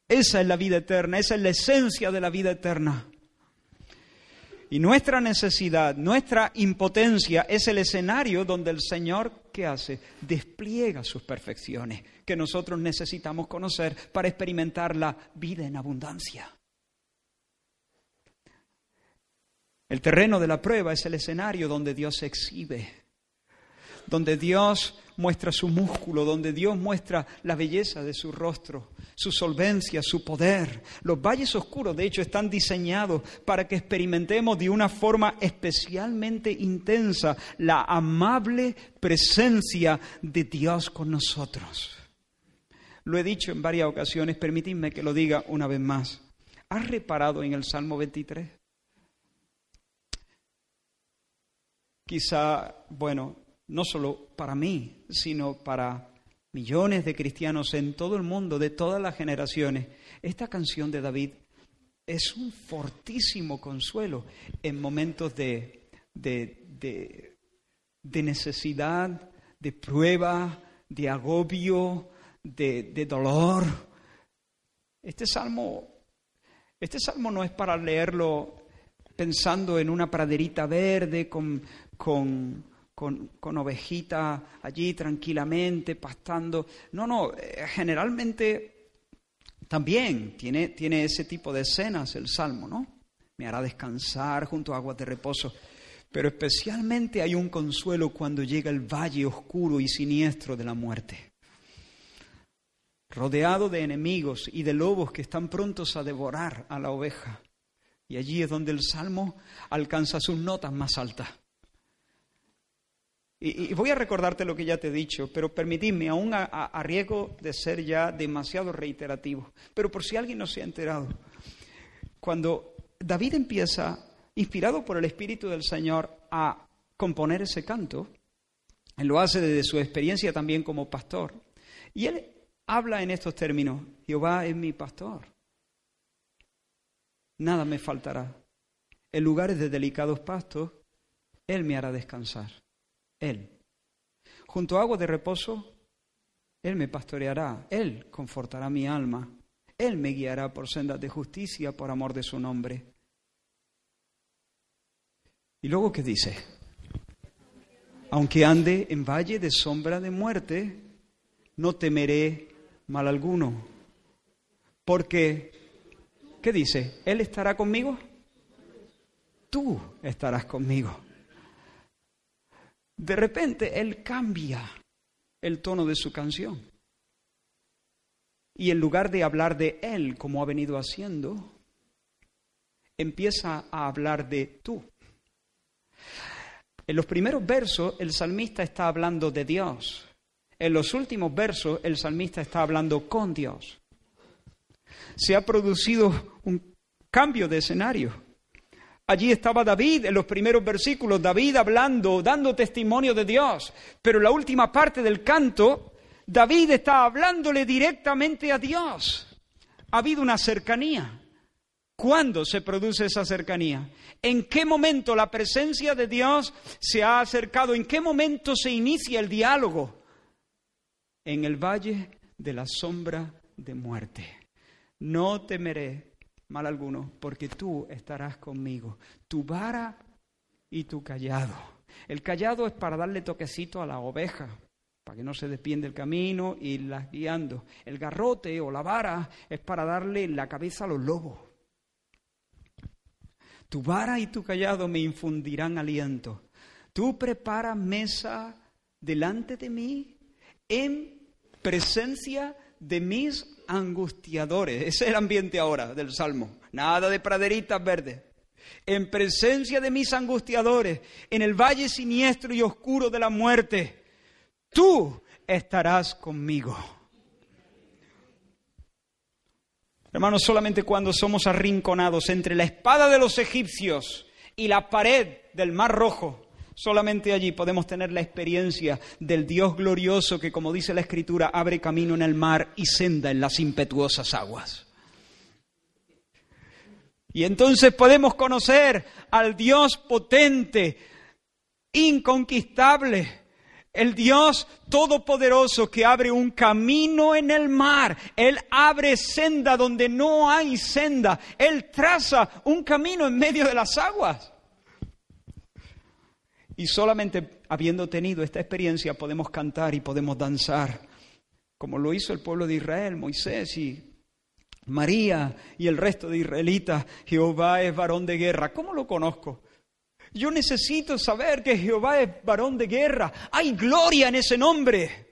Esa es la vida eterna, esa es la esencia de la vida eterna. Y nuestra necesidad, nuestra impotencia es el escenario donde el Señor, ¿qué hace? Despliega sus perfecciones que nosotros necesitamos conocer para experimentar la vida en abundancia. El terreno de la prueba es el escenario donde Dios se exhibe, donde Dios muestra su músculo, donde Dios muestra la belleza de su rostro, su solvencia, su poder. Los valles oscuros, de hecho, están diseñados para que experimentemos de una forma especialmente intensa la amable presencia de Dios con nosotros. Lo he dicho en varias ocasiones, permitidme que lo diga una vez más. ¿Has reparado en el Salmo 23? Quizá, bueno, no solo para mí, sino para millones de cristianos en todo el mundo, de todas las generaciones, esta canción de David es un fortísimo consuelo en momentos de, de, necesidad, de prueba, de agobio, de, dolor. Este salmo, este salmo no es para leerlo pensando en una praderita verde con, con, con, ovejita allí tranquilamente, pastando. No, no, eh, generalmente también tiene, tiene ese tipo de escenas el Salmo, ¿no? Me hará descansar junto a aguas de reposo. Pero especialmente hay un consuelo cuando llega el valle oscuro y siniestro de la muerte. Rodeado de enemigos y de lobos que están prontos a devorar a la oveja. Y allí es donde el salmo alcanza sus notas más altas. Y, voy a recordarte lo que ya te he dicho, pero permitidme, aún a, riesgo de ser ya demasiado reiterativo, pero por si alguien no se ha enterado, cuando David empieza, inspirado por el Espíritu del Señor, a componer ese canto, él lo hace desde su experiencia también como pastor, y él habla en estos términos, Jehová es mi pastor, nada me faltará, en lugares de delicados pastos, Él me hará descansar. Él. Junto a agua de reposo, Él me pastoreará, Él confortará mi alma, Él me guiará por sendas de justicia por amor de su nombre. Y luego, ¿qué dice? Aunque ande en valle de sombra de muerte, no temeré mal alguno. Porque, ¿qué dice? ¿Él estará conmigo? Tú estarás conmigo. De repente él cambia el tono de su canción. Y en lugar de hablar de él como ha venido haciendo, empieza a hablar de tú. En los primeros versos el salmista está hablando de Dios. En los últimos versos el salmista está hablando con Dios. Se ha producido un cambio de escenario. Allí estaba David en los primeros versículos, David hablando, dando testimonio de Dios. Pero en la última parte del canto, David está hablándole directamente a Dios. Ha habido una cercanía. ¿Cuándo se produce esa cercanía? ¿En qué momento la presencia de Dios se ha acercado? ¿En qué momento se inicia el diálogo? En el valle de la sombra de muerte. No temeré mal alguno, porque tú estarás conmigo. Tu vara y tu callado. El callado es para darle toquecito a la oveja, para que no se despiende el camino y las guiando. El garrote o la vara es para darle la cabeza a los lobos. Tu vara y tu callado me infundirán aliento. Tú preparas mesa delante de mí en presencia de mis angustiadores. Ese es el ambiente ahora del Salmo. Nada de praderitas verdes. En presencia de mis angustiadores, en el valle siniestro y oscuro de la muerte, tú estarás conmigo. Hermanos, solamente cuando somos arrinconados entre la espada de los egipcios y la pared del mar rojo, Solamente allí podemos tener la experiencia del Dios glorioso que, como dice la Escritura, abre camino en el mar y senda en las impetuosas aguas. Y entonces podemos conocer al Dios potente, inconquistable, el Dios todopoderoso que abre un camino en el mar. Él abre senda donde no hay senda. Él traza un camino en medio de las aguas. Y solamente habiendo tenido esta experiencia podemos cantar y podemos danzar, como lo hizo el pueblo de Israel, Moisés y María y el resto de israelitas. Jehová es varón de guerra. ¿Cómo lo conozco? Yo necesito saber que Jehová es varón de guerra. Hay gloria en ese nombre.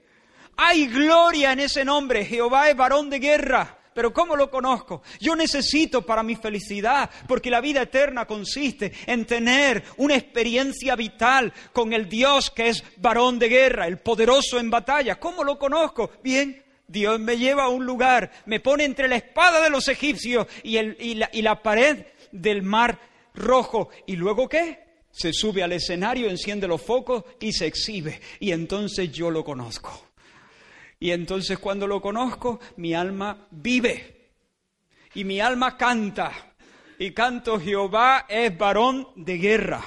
Hay gloria en ese nombre. Jehová es varón de guerra. Pero ¿cómo lo conozco? Yo necesito para mi felicidad, porque la vida eterna consiste en tener una experiencia vital con el Dios que es varón de guerra, el poderoso en batalla. ¿Cómo lo conozco? Bien, Dios me lleva a un lugar, me pone entre la espada de los egipcios y, la, y la pared del mar rojo. ¿Y luego qué? se sube al escenario, enciende los focos y se exhibe. Y entonces yo lo conozco. Y entonces cuando lo conozco, mi alma vive. Y mi alma canta. Y canto, Jehová es varón de guerra.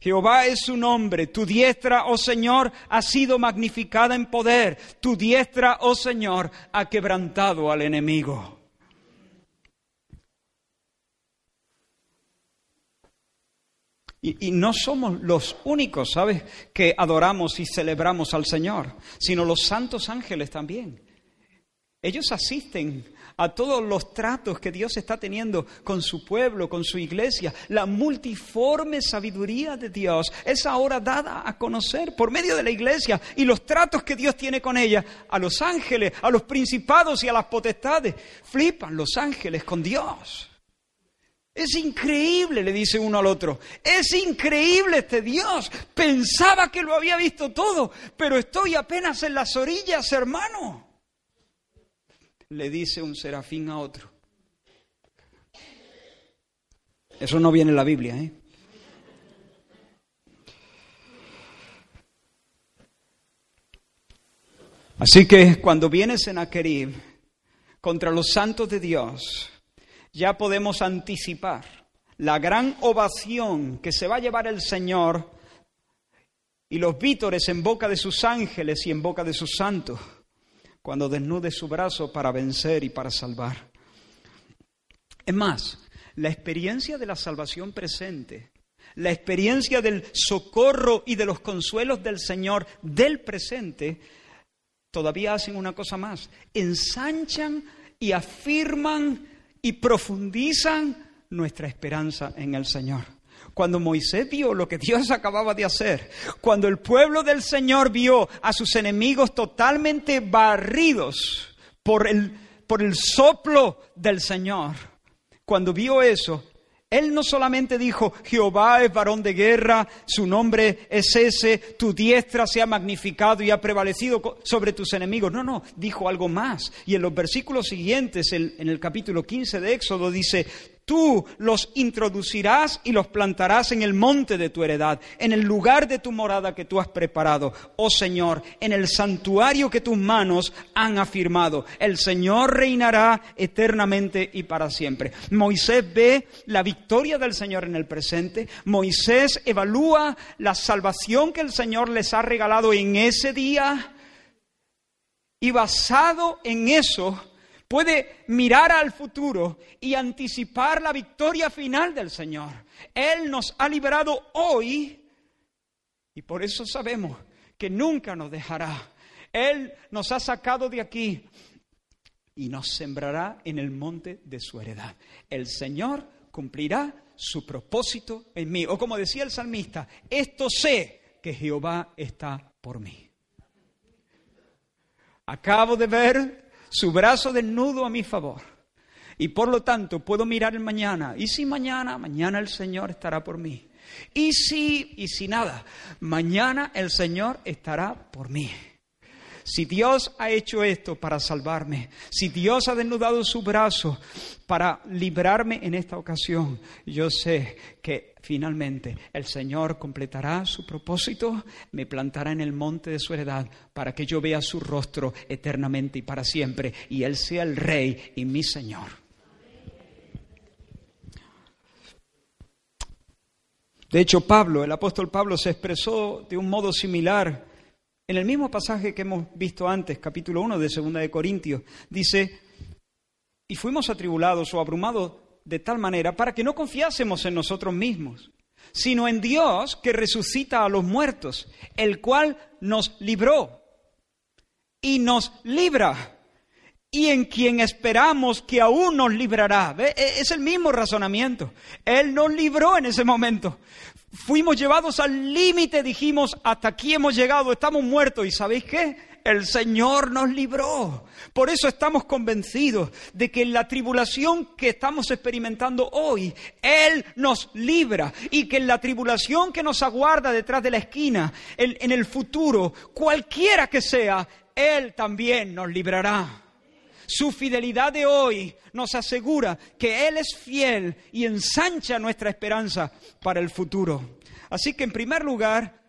Jehová es su nombre. Tu diestra, oh Señor, ha sido magnificada en poder. Tu diestra, oh Señor, ha quebrantado al enemigo. Y, no somos los únicos, ¿sabes?, que adoramos y celebramos al Señor, sino los santos ángeles también. Ellos asisten a todos los tratos que Dios está teniendo con su pueblo, con su iglesia. La multiforme sabiduría de Dios es ahora dada a conocer por medio de la iglesia y los tratos que Dios tiene con ella a los ángeles, a los principados y a las potestades. Flipan los ángeles con Dios. Es increíble, le dice uno al otro. Es increíble este Dios. Pensaba que lo había visto todo, pero estoy apenas en las orillas, hermano. Le dice un serafín a otro. Eso no viene en la Biblia, ¿eh? Así que cuando viene Senaquerib contra los santos de Dios, ya podemos anticipar la gran ovación que se va a llevar el Señor y los vítores en boca de sus ángeles y en boca de sus santos cuando desnude su brazo para vencer y para salvar. Es más, la experiencia de la salvación presente, la experiencia del socorro y de los consuelos del Señor del presente, todavía hacen una cosa más, ensanchan y afirman y profundizan nuestra esperanza en el Señor. Cuando Moisés vio lo que Dios acababa de hacer, cuando el pueblo del Señor vio a sus enemigos totalmente barridos por el, por el soplo del Señor, cuando vio eso, él no solamente dijo, Jehová es varón de guerra, su nombre es ese, tu diestra se ha magnificado y ha prevalecido sobre tus enemigos. No, no, dijo algo más. Y en los versículos siguientes, en el capítulo 15 de Éxodo, dice, Tú los introducirás y los plantarás en el monte de tu heredad, en el lugar de tu morada que tú has preparado, oh Señor, en el santuario que tus manos han afirmado. El Señor reinará eternamente y para siempre. Moisés ve la victoria del Señor en el presente. Moisés evalúa la salvación que el Señor les ha regalado en ese día. Y basado en eso, puede mirar al futuro y anticipar la victoria final del Señor. Él nos ha liberado hoy y por eso sabemos que nunca nos dejará. Él nos ha sacado de aquí y nos sembrará en el monte de su heredad. El Señor cumplirá su propósito en mí. O como decía el salmista, esto sé que Jehová está por mí. Acabo de ver su brazo desnudo a mi favor. Y por lo tanto puedo mirar el mañana. Y si mañana, mañana el Señor estará por mí. Y si, y si nada, mañana el Señor estará por mí. Si Dios ha hecho esto para salvarme, si Dios ha desnudado su brazo para librarme en esta ocasión, yo sé que finalmente el Señor completará su propósito, me plantará en el monte de su heredad para que yo vea su rostro eternamente y para siempre y Él sea el Rey y mi Señor. De hecho, Pablo, el apóstol Pablo, se expresó de un modo similar En el mismo pasaje que hemos visto antes, capítulo 1 de 2 de Corintios, dice, y fuimos atribulados o abrumados de tal manera para que no confiásemos en nosotros mismos, sino en Dios que resucita a los muertos, el cual nos libró y nos libra y en quien esperamos que aún nos librará. E-, es el mismo razonamiento. Él nos libró en ese momento. Fuimos llevados al límite, dijimos, hasta aquí hemos llegado, estamos muertos. ¿Y sabéis qué? El Señor nos libró. Por eso estamos convencidos de que en la tribulación que estamos experimentando hoy, Él nos libra y que en la tribulación que nos aguarda detrás de la esquina, en, el futuro, cualquiera que sea, Él también nos librará. Su fidelidad de hoy nos asegura que Él es fiel y ensancha nuestra esperanza para el futuro. Así que en primer lugar,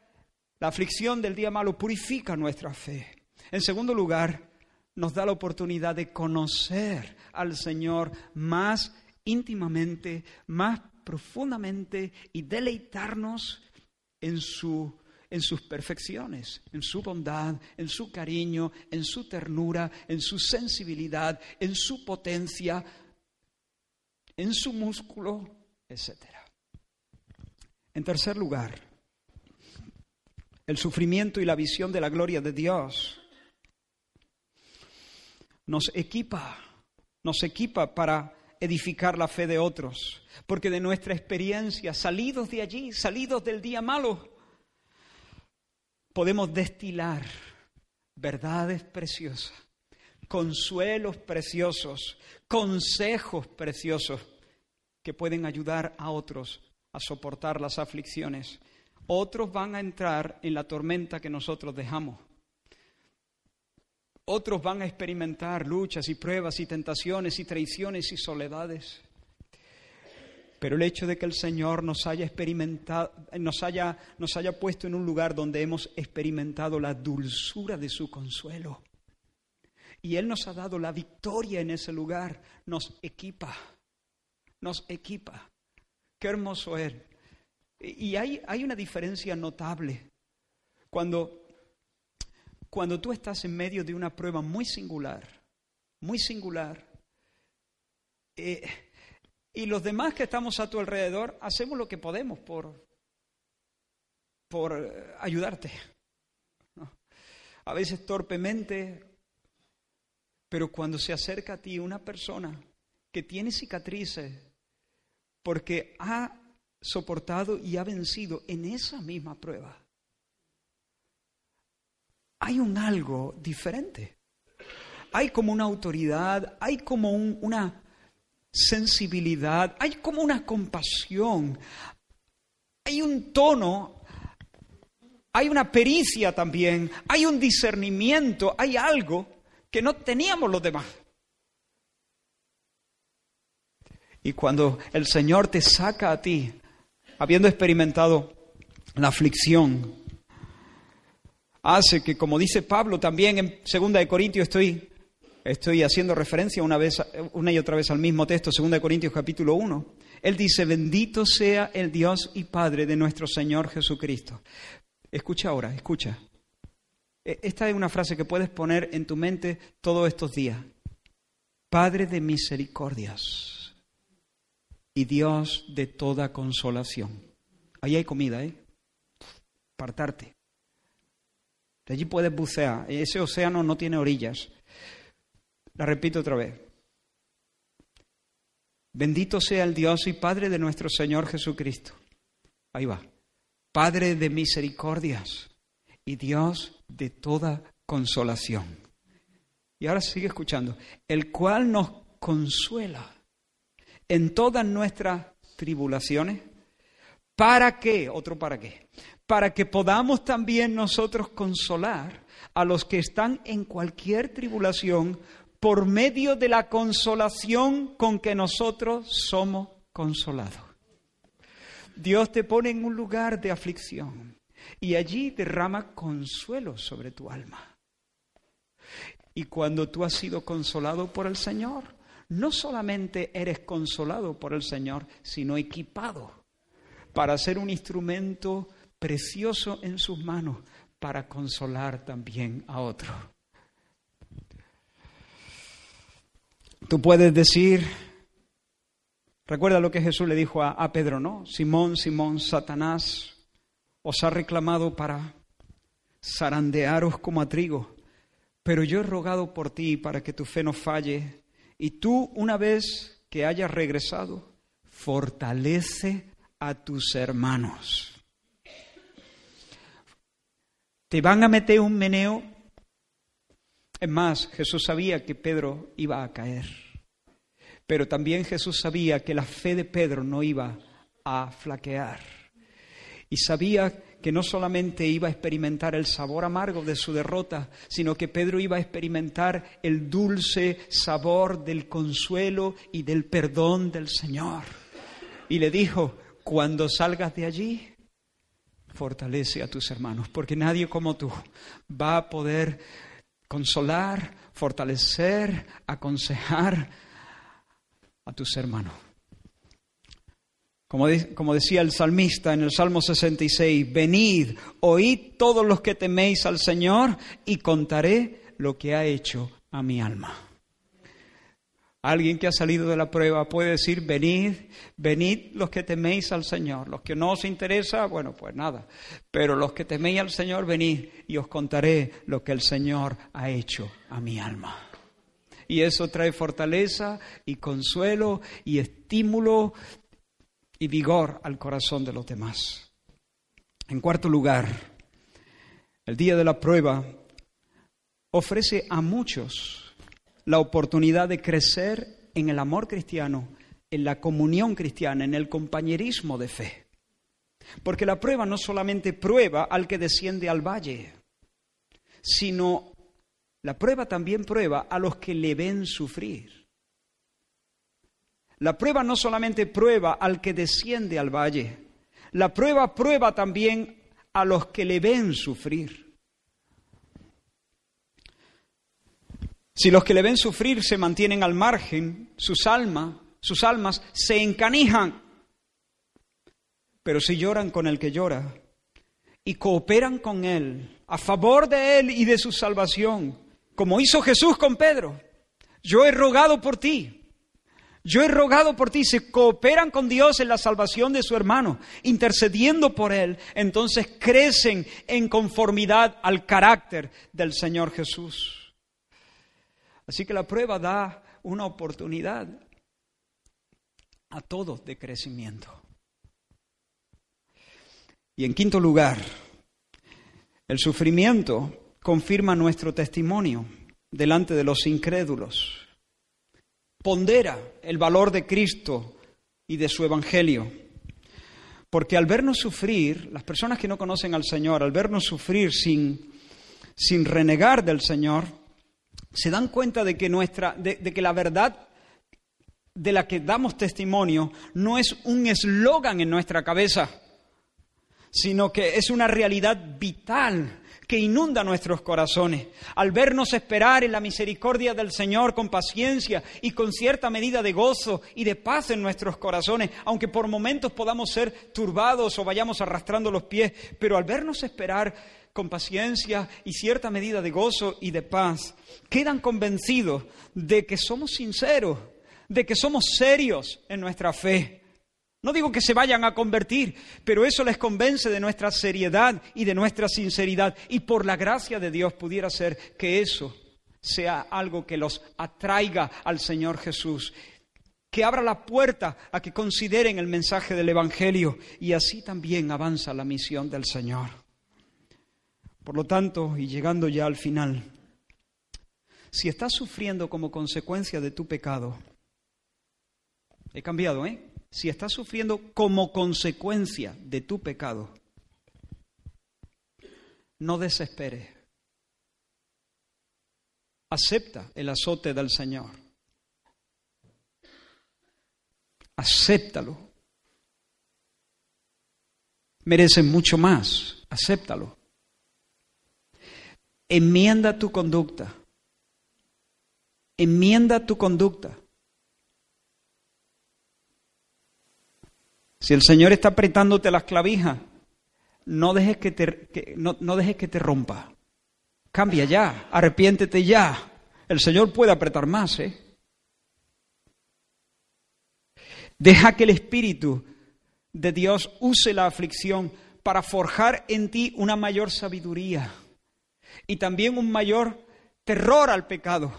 la aflicción del día malo purifica nuestra fe. En segundo lugar, nos da la oportunidad de conocer al Señor más íntimamente, más profundamente y deleitarnos en su en sus perfecciones, en su bondad, en su cariño, en su ternura, en su sensibilidad, en su potencia, en su músculo, etc. En tercer lugar, el sufrimiento y la visión de la gloria de Dios nos equipa, nos equipa para edificar la fe de otros, porque de nuestra experiencia, salidos de allí, salidos del día malo, podemos destilar verdades preciosas, consuelos preciosos, consejos preciosos que pueden ayudar a otros a soportar las aflicciones. Otros van a entrar en la tormenta que nosotros dejamos. Otros van a experimentar luchas y pruebas y tentaciones y traiciones y soledades. Pero el hecho de que el Señor nos haya experimentado, nos haya, nos haya puesto en un lugar donde hemos experimentado la dulzura de su consuelo, y Él nos ha dado la victoria en ese lugar, nos equipa, nos equipa. Qué hermoso es. Y hay, hay una diferencia notable. Cuando, cuando tú estás en medio de una prueba muy singular, muy singular, eh, y los demás que estamos a tu alrededor hacemos lo que podemos por, por eh, ayudarte. A veces torpemente, pero cuando se acerca a ti una persona que tiene cicatrices porque ha soportado y ha vencido en esa misma prueba, hay un algo diferente. Hay como una autoridad, hay como una sensibilidad, hay como una compasión, hay un tono, hay una pericia también, hay un discernimiento, hay algo que no teníamos los demás. Y cuando el Señor te saca a ti, habiendo experimentado la aflicción, hace que, como dice Pablo también en 2 de Corintios, estoy Estoy haciendo referencia una, vez, una y otra vez al mismo texto, 2 Corintios capítulo 1. Él dice, bendito sea el Dios y Padre de nuestro Señor Jesucristo. Escucha ahora, escucha. E, esta es una frase que puedes poner en tu mente todos estos días. Padre de misericordias y Dios de toda consolación. Ahí hay comida, ¿eh? Partarte. De allí puedes bucear. Ese océano no tiene orillas. La repito otra vez. Bendito sea el Dios y Padre de nuestro Señor Jesucristo. Ahí va. Padre de misericordias y Dios de toda consolación. Y ahora sigue escuchando. El cual nos consuela en todas nuestras tribulaciones. ¿Para qué? Otro para qué. Para que podamos también nosotros consolar a los que están en cualquier tribulación por medio de la consolación con que nosotros somos consolados. Dios te pone en un lugar de aflicción y allí derrama consuelo sobre tu alma. Y cuando tú has sido consolado por el Señor, no solamente eres consolado por el Señor, sino equipado para ser un instrumento precioso en sus manos para consolar también a otro. Tú puedes decir, recuerda lo que Jesús le dijo a, Pedro, ¿no? Simón, Simón, Satanás os ha reclamado para zarandearos como a trigo, pero yo he rogado por ti para que tu fe no falle, y tú, una vez que hayas regresado, fortalece a tus hermanos. Te van a meter un meneo. Es más, Jesús sabía que Pedro iba a caer, pero también Jesús sabía que la fe de Pedro no iba a flaquear. Y sabía que no solamente iba a experimentar el sabor amargo de su derrota, sino que Pedro iba a experimentar el dulce sabor del consuelo y del perdón del Señor. Y le dijo, cuando salgas de allí, fortalece a tus hermanos, porque nadie como tú va a poder consolar, fortalecer, aconsejar a tus hermanos. Como, como, decía el salmista en el Salmo 66, venid, oíd todos los que teméis al Señor y contaré lo que ha hecho a mi alma. Alguien que ha salido de la prueba puede decir, venid, venid los que teméis al Señor. Los que no os interesa, bueno, pues nada. Pero los que teméis al Señor, venid y os contaré lo que el Señor ha hecho a mi alma. Y eso trae fortaleza y consuelo y estímulo y vigor al corazón de los demás. En cuarto lugar, el día de la prueba ofrece a muchos la oportunidad de crecer en el amor cristiano, en la comunión cristiana, en el compañerismo de fe. Porque la prueba no solamente prueba al que desciende al valle, sino la prueba también prueba a los que le ven sufrir. La prueba no solamente prueba al que desciende al valle, la prueba prueba también a los que le ven sufrir. Si los que le ven sufrir se mantienen al margen, sus almas, sus almas se encanijan. Pero si lloran con el que llora y cooperan con él a favor de él y de su salvación, como hizo Jesús con Pedro, yo he rogado por ti, yo he rogado por ti, se cooperan con Dios en la salvación de su hermano, intercediendo por él, entonces crecen en conformidad al carácter del Señor Jesús. Así que la prueba da una oportunidad a todos de crecimiento. Y en quinto lugar, el sufrimiento confirma nuestro testimonio delante de los incrédulos pondera el valor de Cristo y de su Evangelio. Porque al vernos sufrir, las personas que no conocen al Señor, al vernos sufrir sin, sin renegar del Señor, se dan cuenta de que, nuestra, de, que la verdad de la que damos testimonio no es un eslogan en nuestra cabeza, sino que es una realidad vital que inunda nuestros corazones. Al vernos esperar en la misericordia del Señor con paciencia y con cierta medida de gozo y de paz en nuestros corazones, aunque por momentos podamos ser turbados o vayamos arrastrando los pies, pero al vernos esperar con paciencia y cierta medida de gozo y de paz, quedan convencidos de que somos sinceros, de que somos serios en nuestra fe no digo que se vayan a convertir, pero eso les convence de nuestra seriedad y de nuestra sinceridad. Y por la gracia de Dios pudiera ser que eso sea algo que los atraiga al Señor Jesús, que abra la puerta a que consideren el mensaje del Evangelio y así también avanza la misión del Señor. Por lo tanto, y llegando ya al final, si estás sufriendo como consecuencia de tu pecado, he cambiado, ¿eh? Si estás sufriendo como consecuencia de tu pecado, no desesperes. Acepta el azote del Señor. Acéptalo. Mereces mucho más. Acéptalo. Enmienda tu conducta. Enmienda tu conducta. Si el Señor está apretándote las clavijas, no dejes que te, no, no dejes que te rompa. Cambia ya, arrepiéntete ya. El Señor puede apretar más, ¿eh? Deja que el Espíritu de Dios use la aflicción para forjar en ti una mayor sabiduría y también un mayor terror al pecado,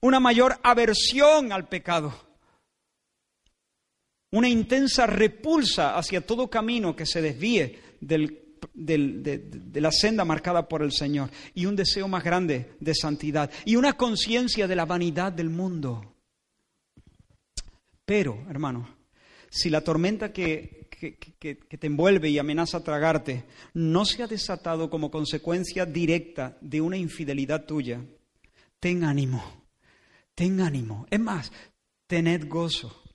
una mayor aversión al pecado, una intensa repulsa hacia todo camino que se desvíe de, la senda marcada por el Señor y un deseo más grande de santidad y una conciencia de la vanidad del mundo. Pero, hermano, si la tormenta que, te envuelve y amenaza tragarte no se ha desatado como consecuencia directa de una infidelidad tuya, ten ánimo, ten ánimo. Es más, tened gozo,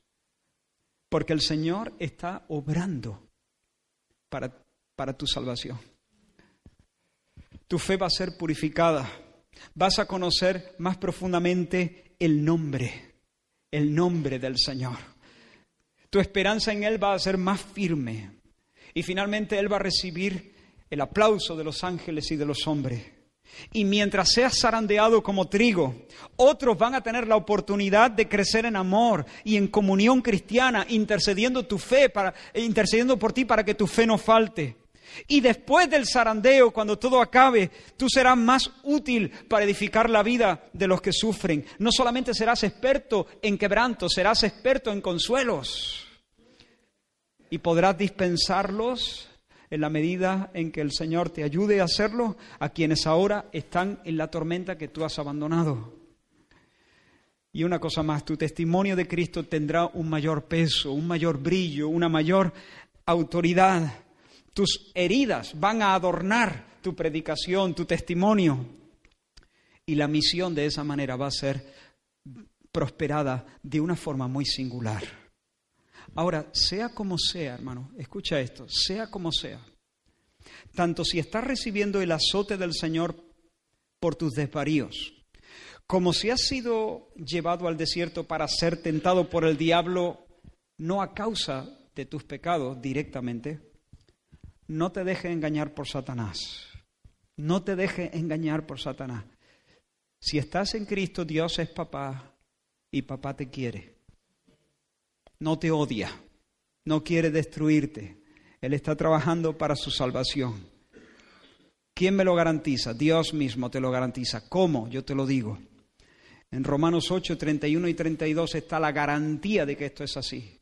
porque el Señor está obrando para, para tu salvación. Tu fe va a ser purificada, vas a conocer más profundamente el nombre el nombre del Señor. Tu esperanza en Él va a ser más firme. Y finalmente Él va a recibir el aplauso de los ángeles y de los hombres. Y mientras seas zarandeado como trigo, otros van a tener la oportunidad de crecer en amor y en comunión cristiana, intercediendo tu fe para, intercediendo por ti para que tu fe no falte. Y después del zarandeo, cuando todo acabe, tú serás más útil para edificar la vida de los que sufren. No solamente serás experto en quebranto, serás experto en consuelos. Y podrás dispensarlos en la medida en que el Señor te ayude a hacerlo a quienes ahora están en la tormenta que tú has abandonado. Y una cosa más, tu testimonio de Cristo tendrá un mayor peso, un mayor brillo, una mayor autoridad tus heridas van a adornar tu predicación, tu testimonio. Y la misión de esa manera va a ser prosperada de una forma muy singular. Ahora, sea como sea, hermano, escucha esto, sea como sea, tanto si estás recibiendo el azote del Señor por tus desvaríos, como si has sido llevado al desierto para ser tentado por el diablo, no a causa de tus pecados directamente, no te deje engañar por Satanás. No te deje engañar por Satanás. Si estás en Cristo, Dios es papá y papá te quiere. No te odia, no quiere destruirte. Él está trabajando para su salvación. ¿Quién me lo garantiza? Dios mismo te lo garantiza. ¿Cómo? Yo te lo digo. En Romanos 8, 31 y 32 está la garantía de que esto es así.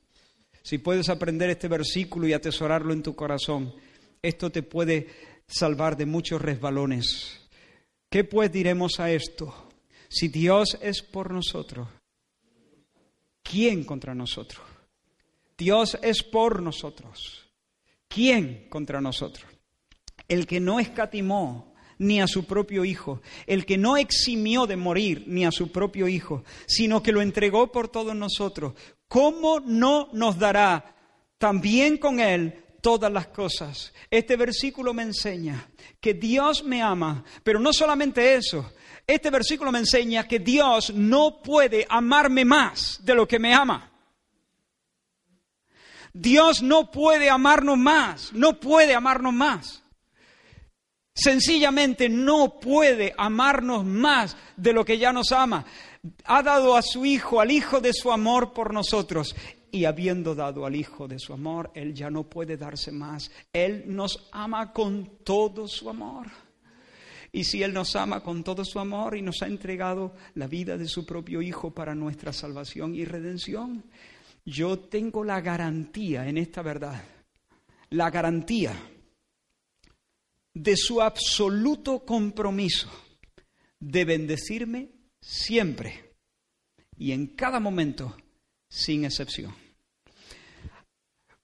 Si puedes aprender este versículo y atesorarlo en tu corazón, esto te puede salvar de muchos resbalones. ¿Qué pues diremos a esto? Si Dios es por nosotros, ¿quién contra nosotros? Dios es por nosotros. ¿Quién contra nosotros? El que no escatimó ni a su propio Hijo, el que no eximió de morir ni a su propio Hijo, sino que lo entregó por todos nosotros, ¿cómo no nos dará también con Él todas las cosas. Este versículo me enseña que Dios me ama, pero no solamente eso. Este versículo me enseña que Dios no puede amarme más de lo que me ama. Dios no puede amarnos más, no puede amarnos más. Sencillamente no puede amarnos más de lo que ya nos ama. Ha dado a su Hijo, al Hijo de su amor por nosotros y habiendo dado al Hijo de su amor, Él ya no puede darse más. Él nos ama con todo su amor. Y si Él nos ama con todo su amor y nos ha entregado la vida de su propio Hijo para nuestra salvación y redención, yo tengo la garantía en esta verdad, la garantía de su absoluto compromiso de bendecirme siempre y en cada momento sin excepción.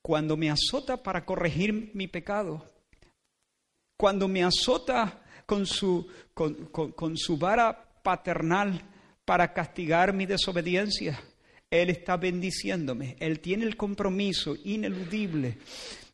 Cuando me azota para corregir mi pecado, cuando me azota con su, con, su vara paternal para castigar mi desobediencia, Él está bendiciéndome. Él tiene el compromiso ineludible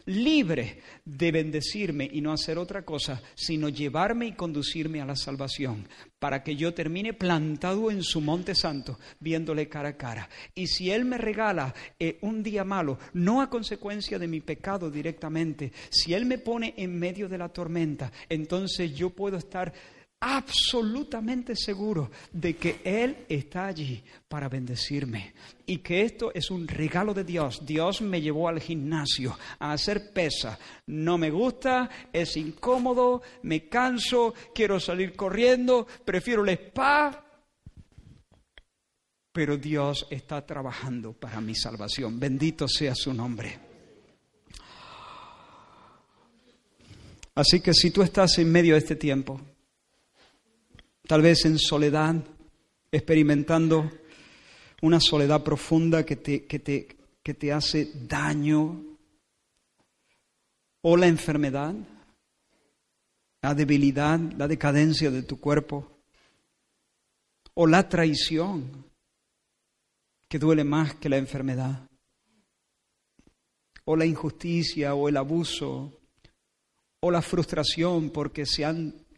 libre de bendecirme y no hacer otra cosa, sino llevarme y conducirme a la salvación, para que yo termine plantado en su monte santo, viéndole cara a cara. Y si Él me regala eh, un día malo, no a consecuencia de mi pecado directamente, si Él me pone en medio de la tormenta, entonces yo puedo estar absolutamente seguro de que Él está allí para bendecirme y que esto es un regalo de Dios. Dios me llevó al gimnasio a hacer pesa. No me gusta, es incómodo, me canso, quiero salir corriendo, prefiero el spa. Pero Dios está trabajando para mi salvación. Bendito sea su nombre. Así que si tú estás en medio de este tiempo, tal vez en soledad, experimentando una soledad profunda que te, que te, que te hace daño, o la enfermedad, la debilidad, la decadencia de tu cuerpo, o la traición, que duele más que la enfermedad, o la injusticia, o el abuso, o la frustración porque se han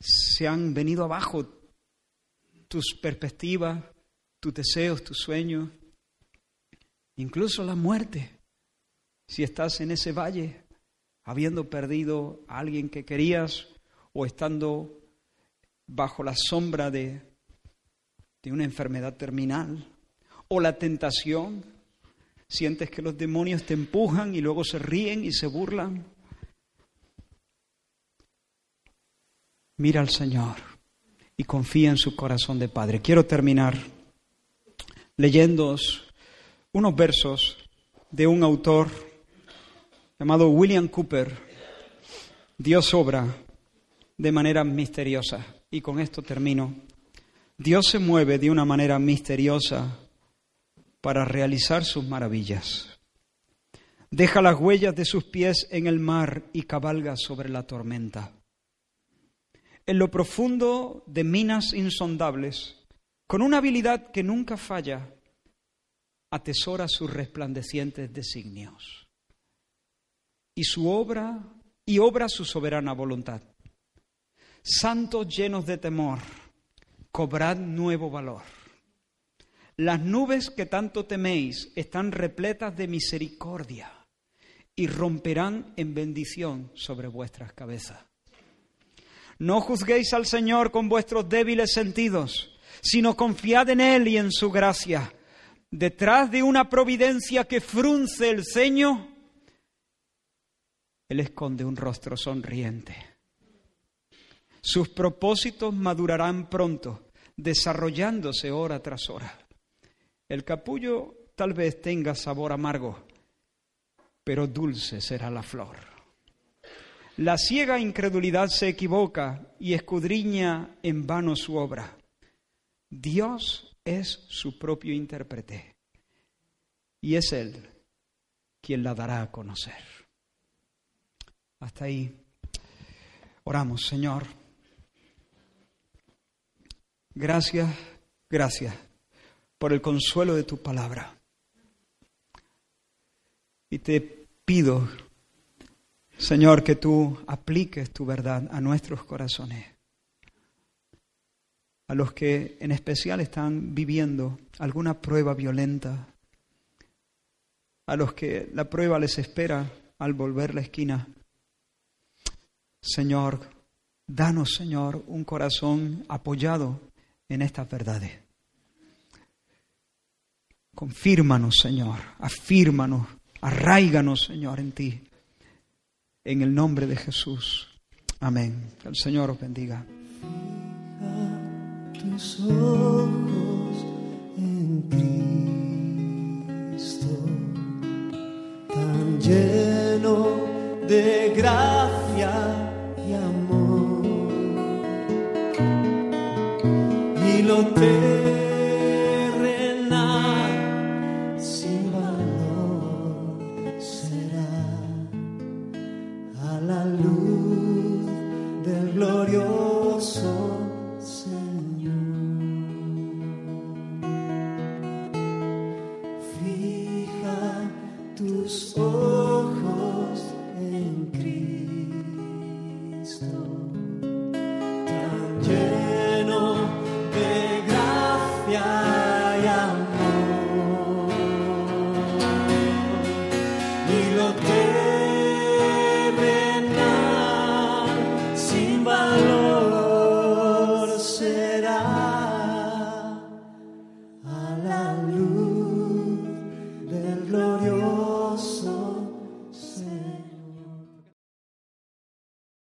se han venido abajo tus perspectivas, tus deseos, tus sueños, incluso la muerte. Si estás en ese valle, habiendo perdido a alguien que querías o estando bajo la sombra de, de una enfermedad terminal, o la tentación, sientes que los demonios te empujan y luego se ríen y se burlan, mira al Señor y confía en su corazón de Padre. Quiero terminar leyendo unos versos de un autor llamado William Cooper. Dios obra de manera misteriosa. Y con esto termino. Dios se mueve de una manera misteriosa para realizar sus maravillas. Deja las huellas de sus pies en el mar y cabalga sobre la tormenta en lo profundo de minas insondables, con una habilidad que nunca falla, atesora sus resplandecientes designios. Y su obra, y obra su soberana voluntad. Santos llenos de temor, cobrad nuevo valor. Las nubes que tanto teméis están repletas de misericordia y romperán en bendición sobre vuestras cabezas. No juzguéis al Señor con vuestros débiles sentidos, sino confiad en Él y en su gracia. Detrás de una providencia que frunce el ceño, Él esconde un rostro sonriente. Sus propósitos madurarán pronto, desarrollándose hora tras hora. El capullo tal vez tenga sabor amargo, pero dulce será la flor. La ciega incredulidad se equivoca y escudriña en vano su obra. Dios es su propio intérprete y es Él quien la dará a conocer. Hasta ahí. Oramos, Señor. Gracias, gracias por el consuelo de tu palabra. Y te pido Señor, que tú apliques tu verdad a nuestros corazones, a los que en especial están viviendo alguna prueba violenta, a los que la prueba les espera al volver la esquina. Señor, danos, Señor, un corazón apoyado en estas verdades. Confírmanos, Señor, afírmanos, arraiganos, Señor, en ti en el nombre de Jesús. Amén. Que el Señor os bendiga. tus ojos en Cristo, tan lleno de gracia y amor. Y lo te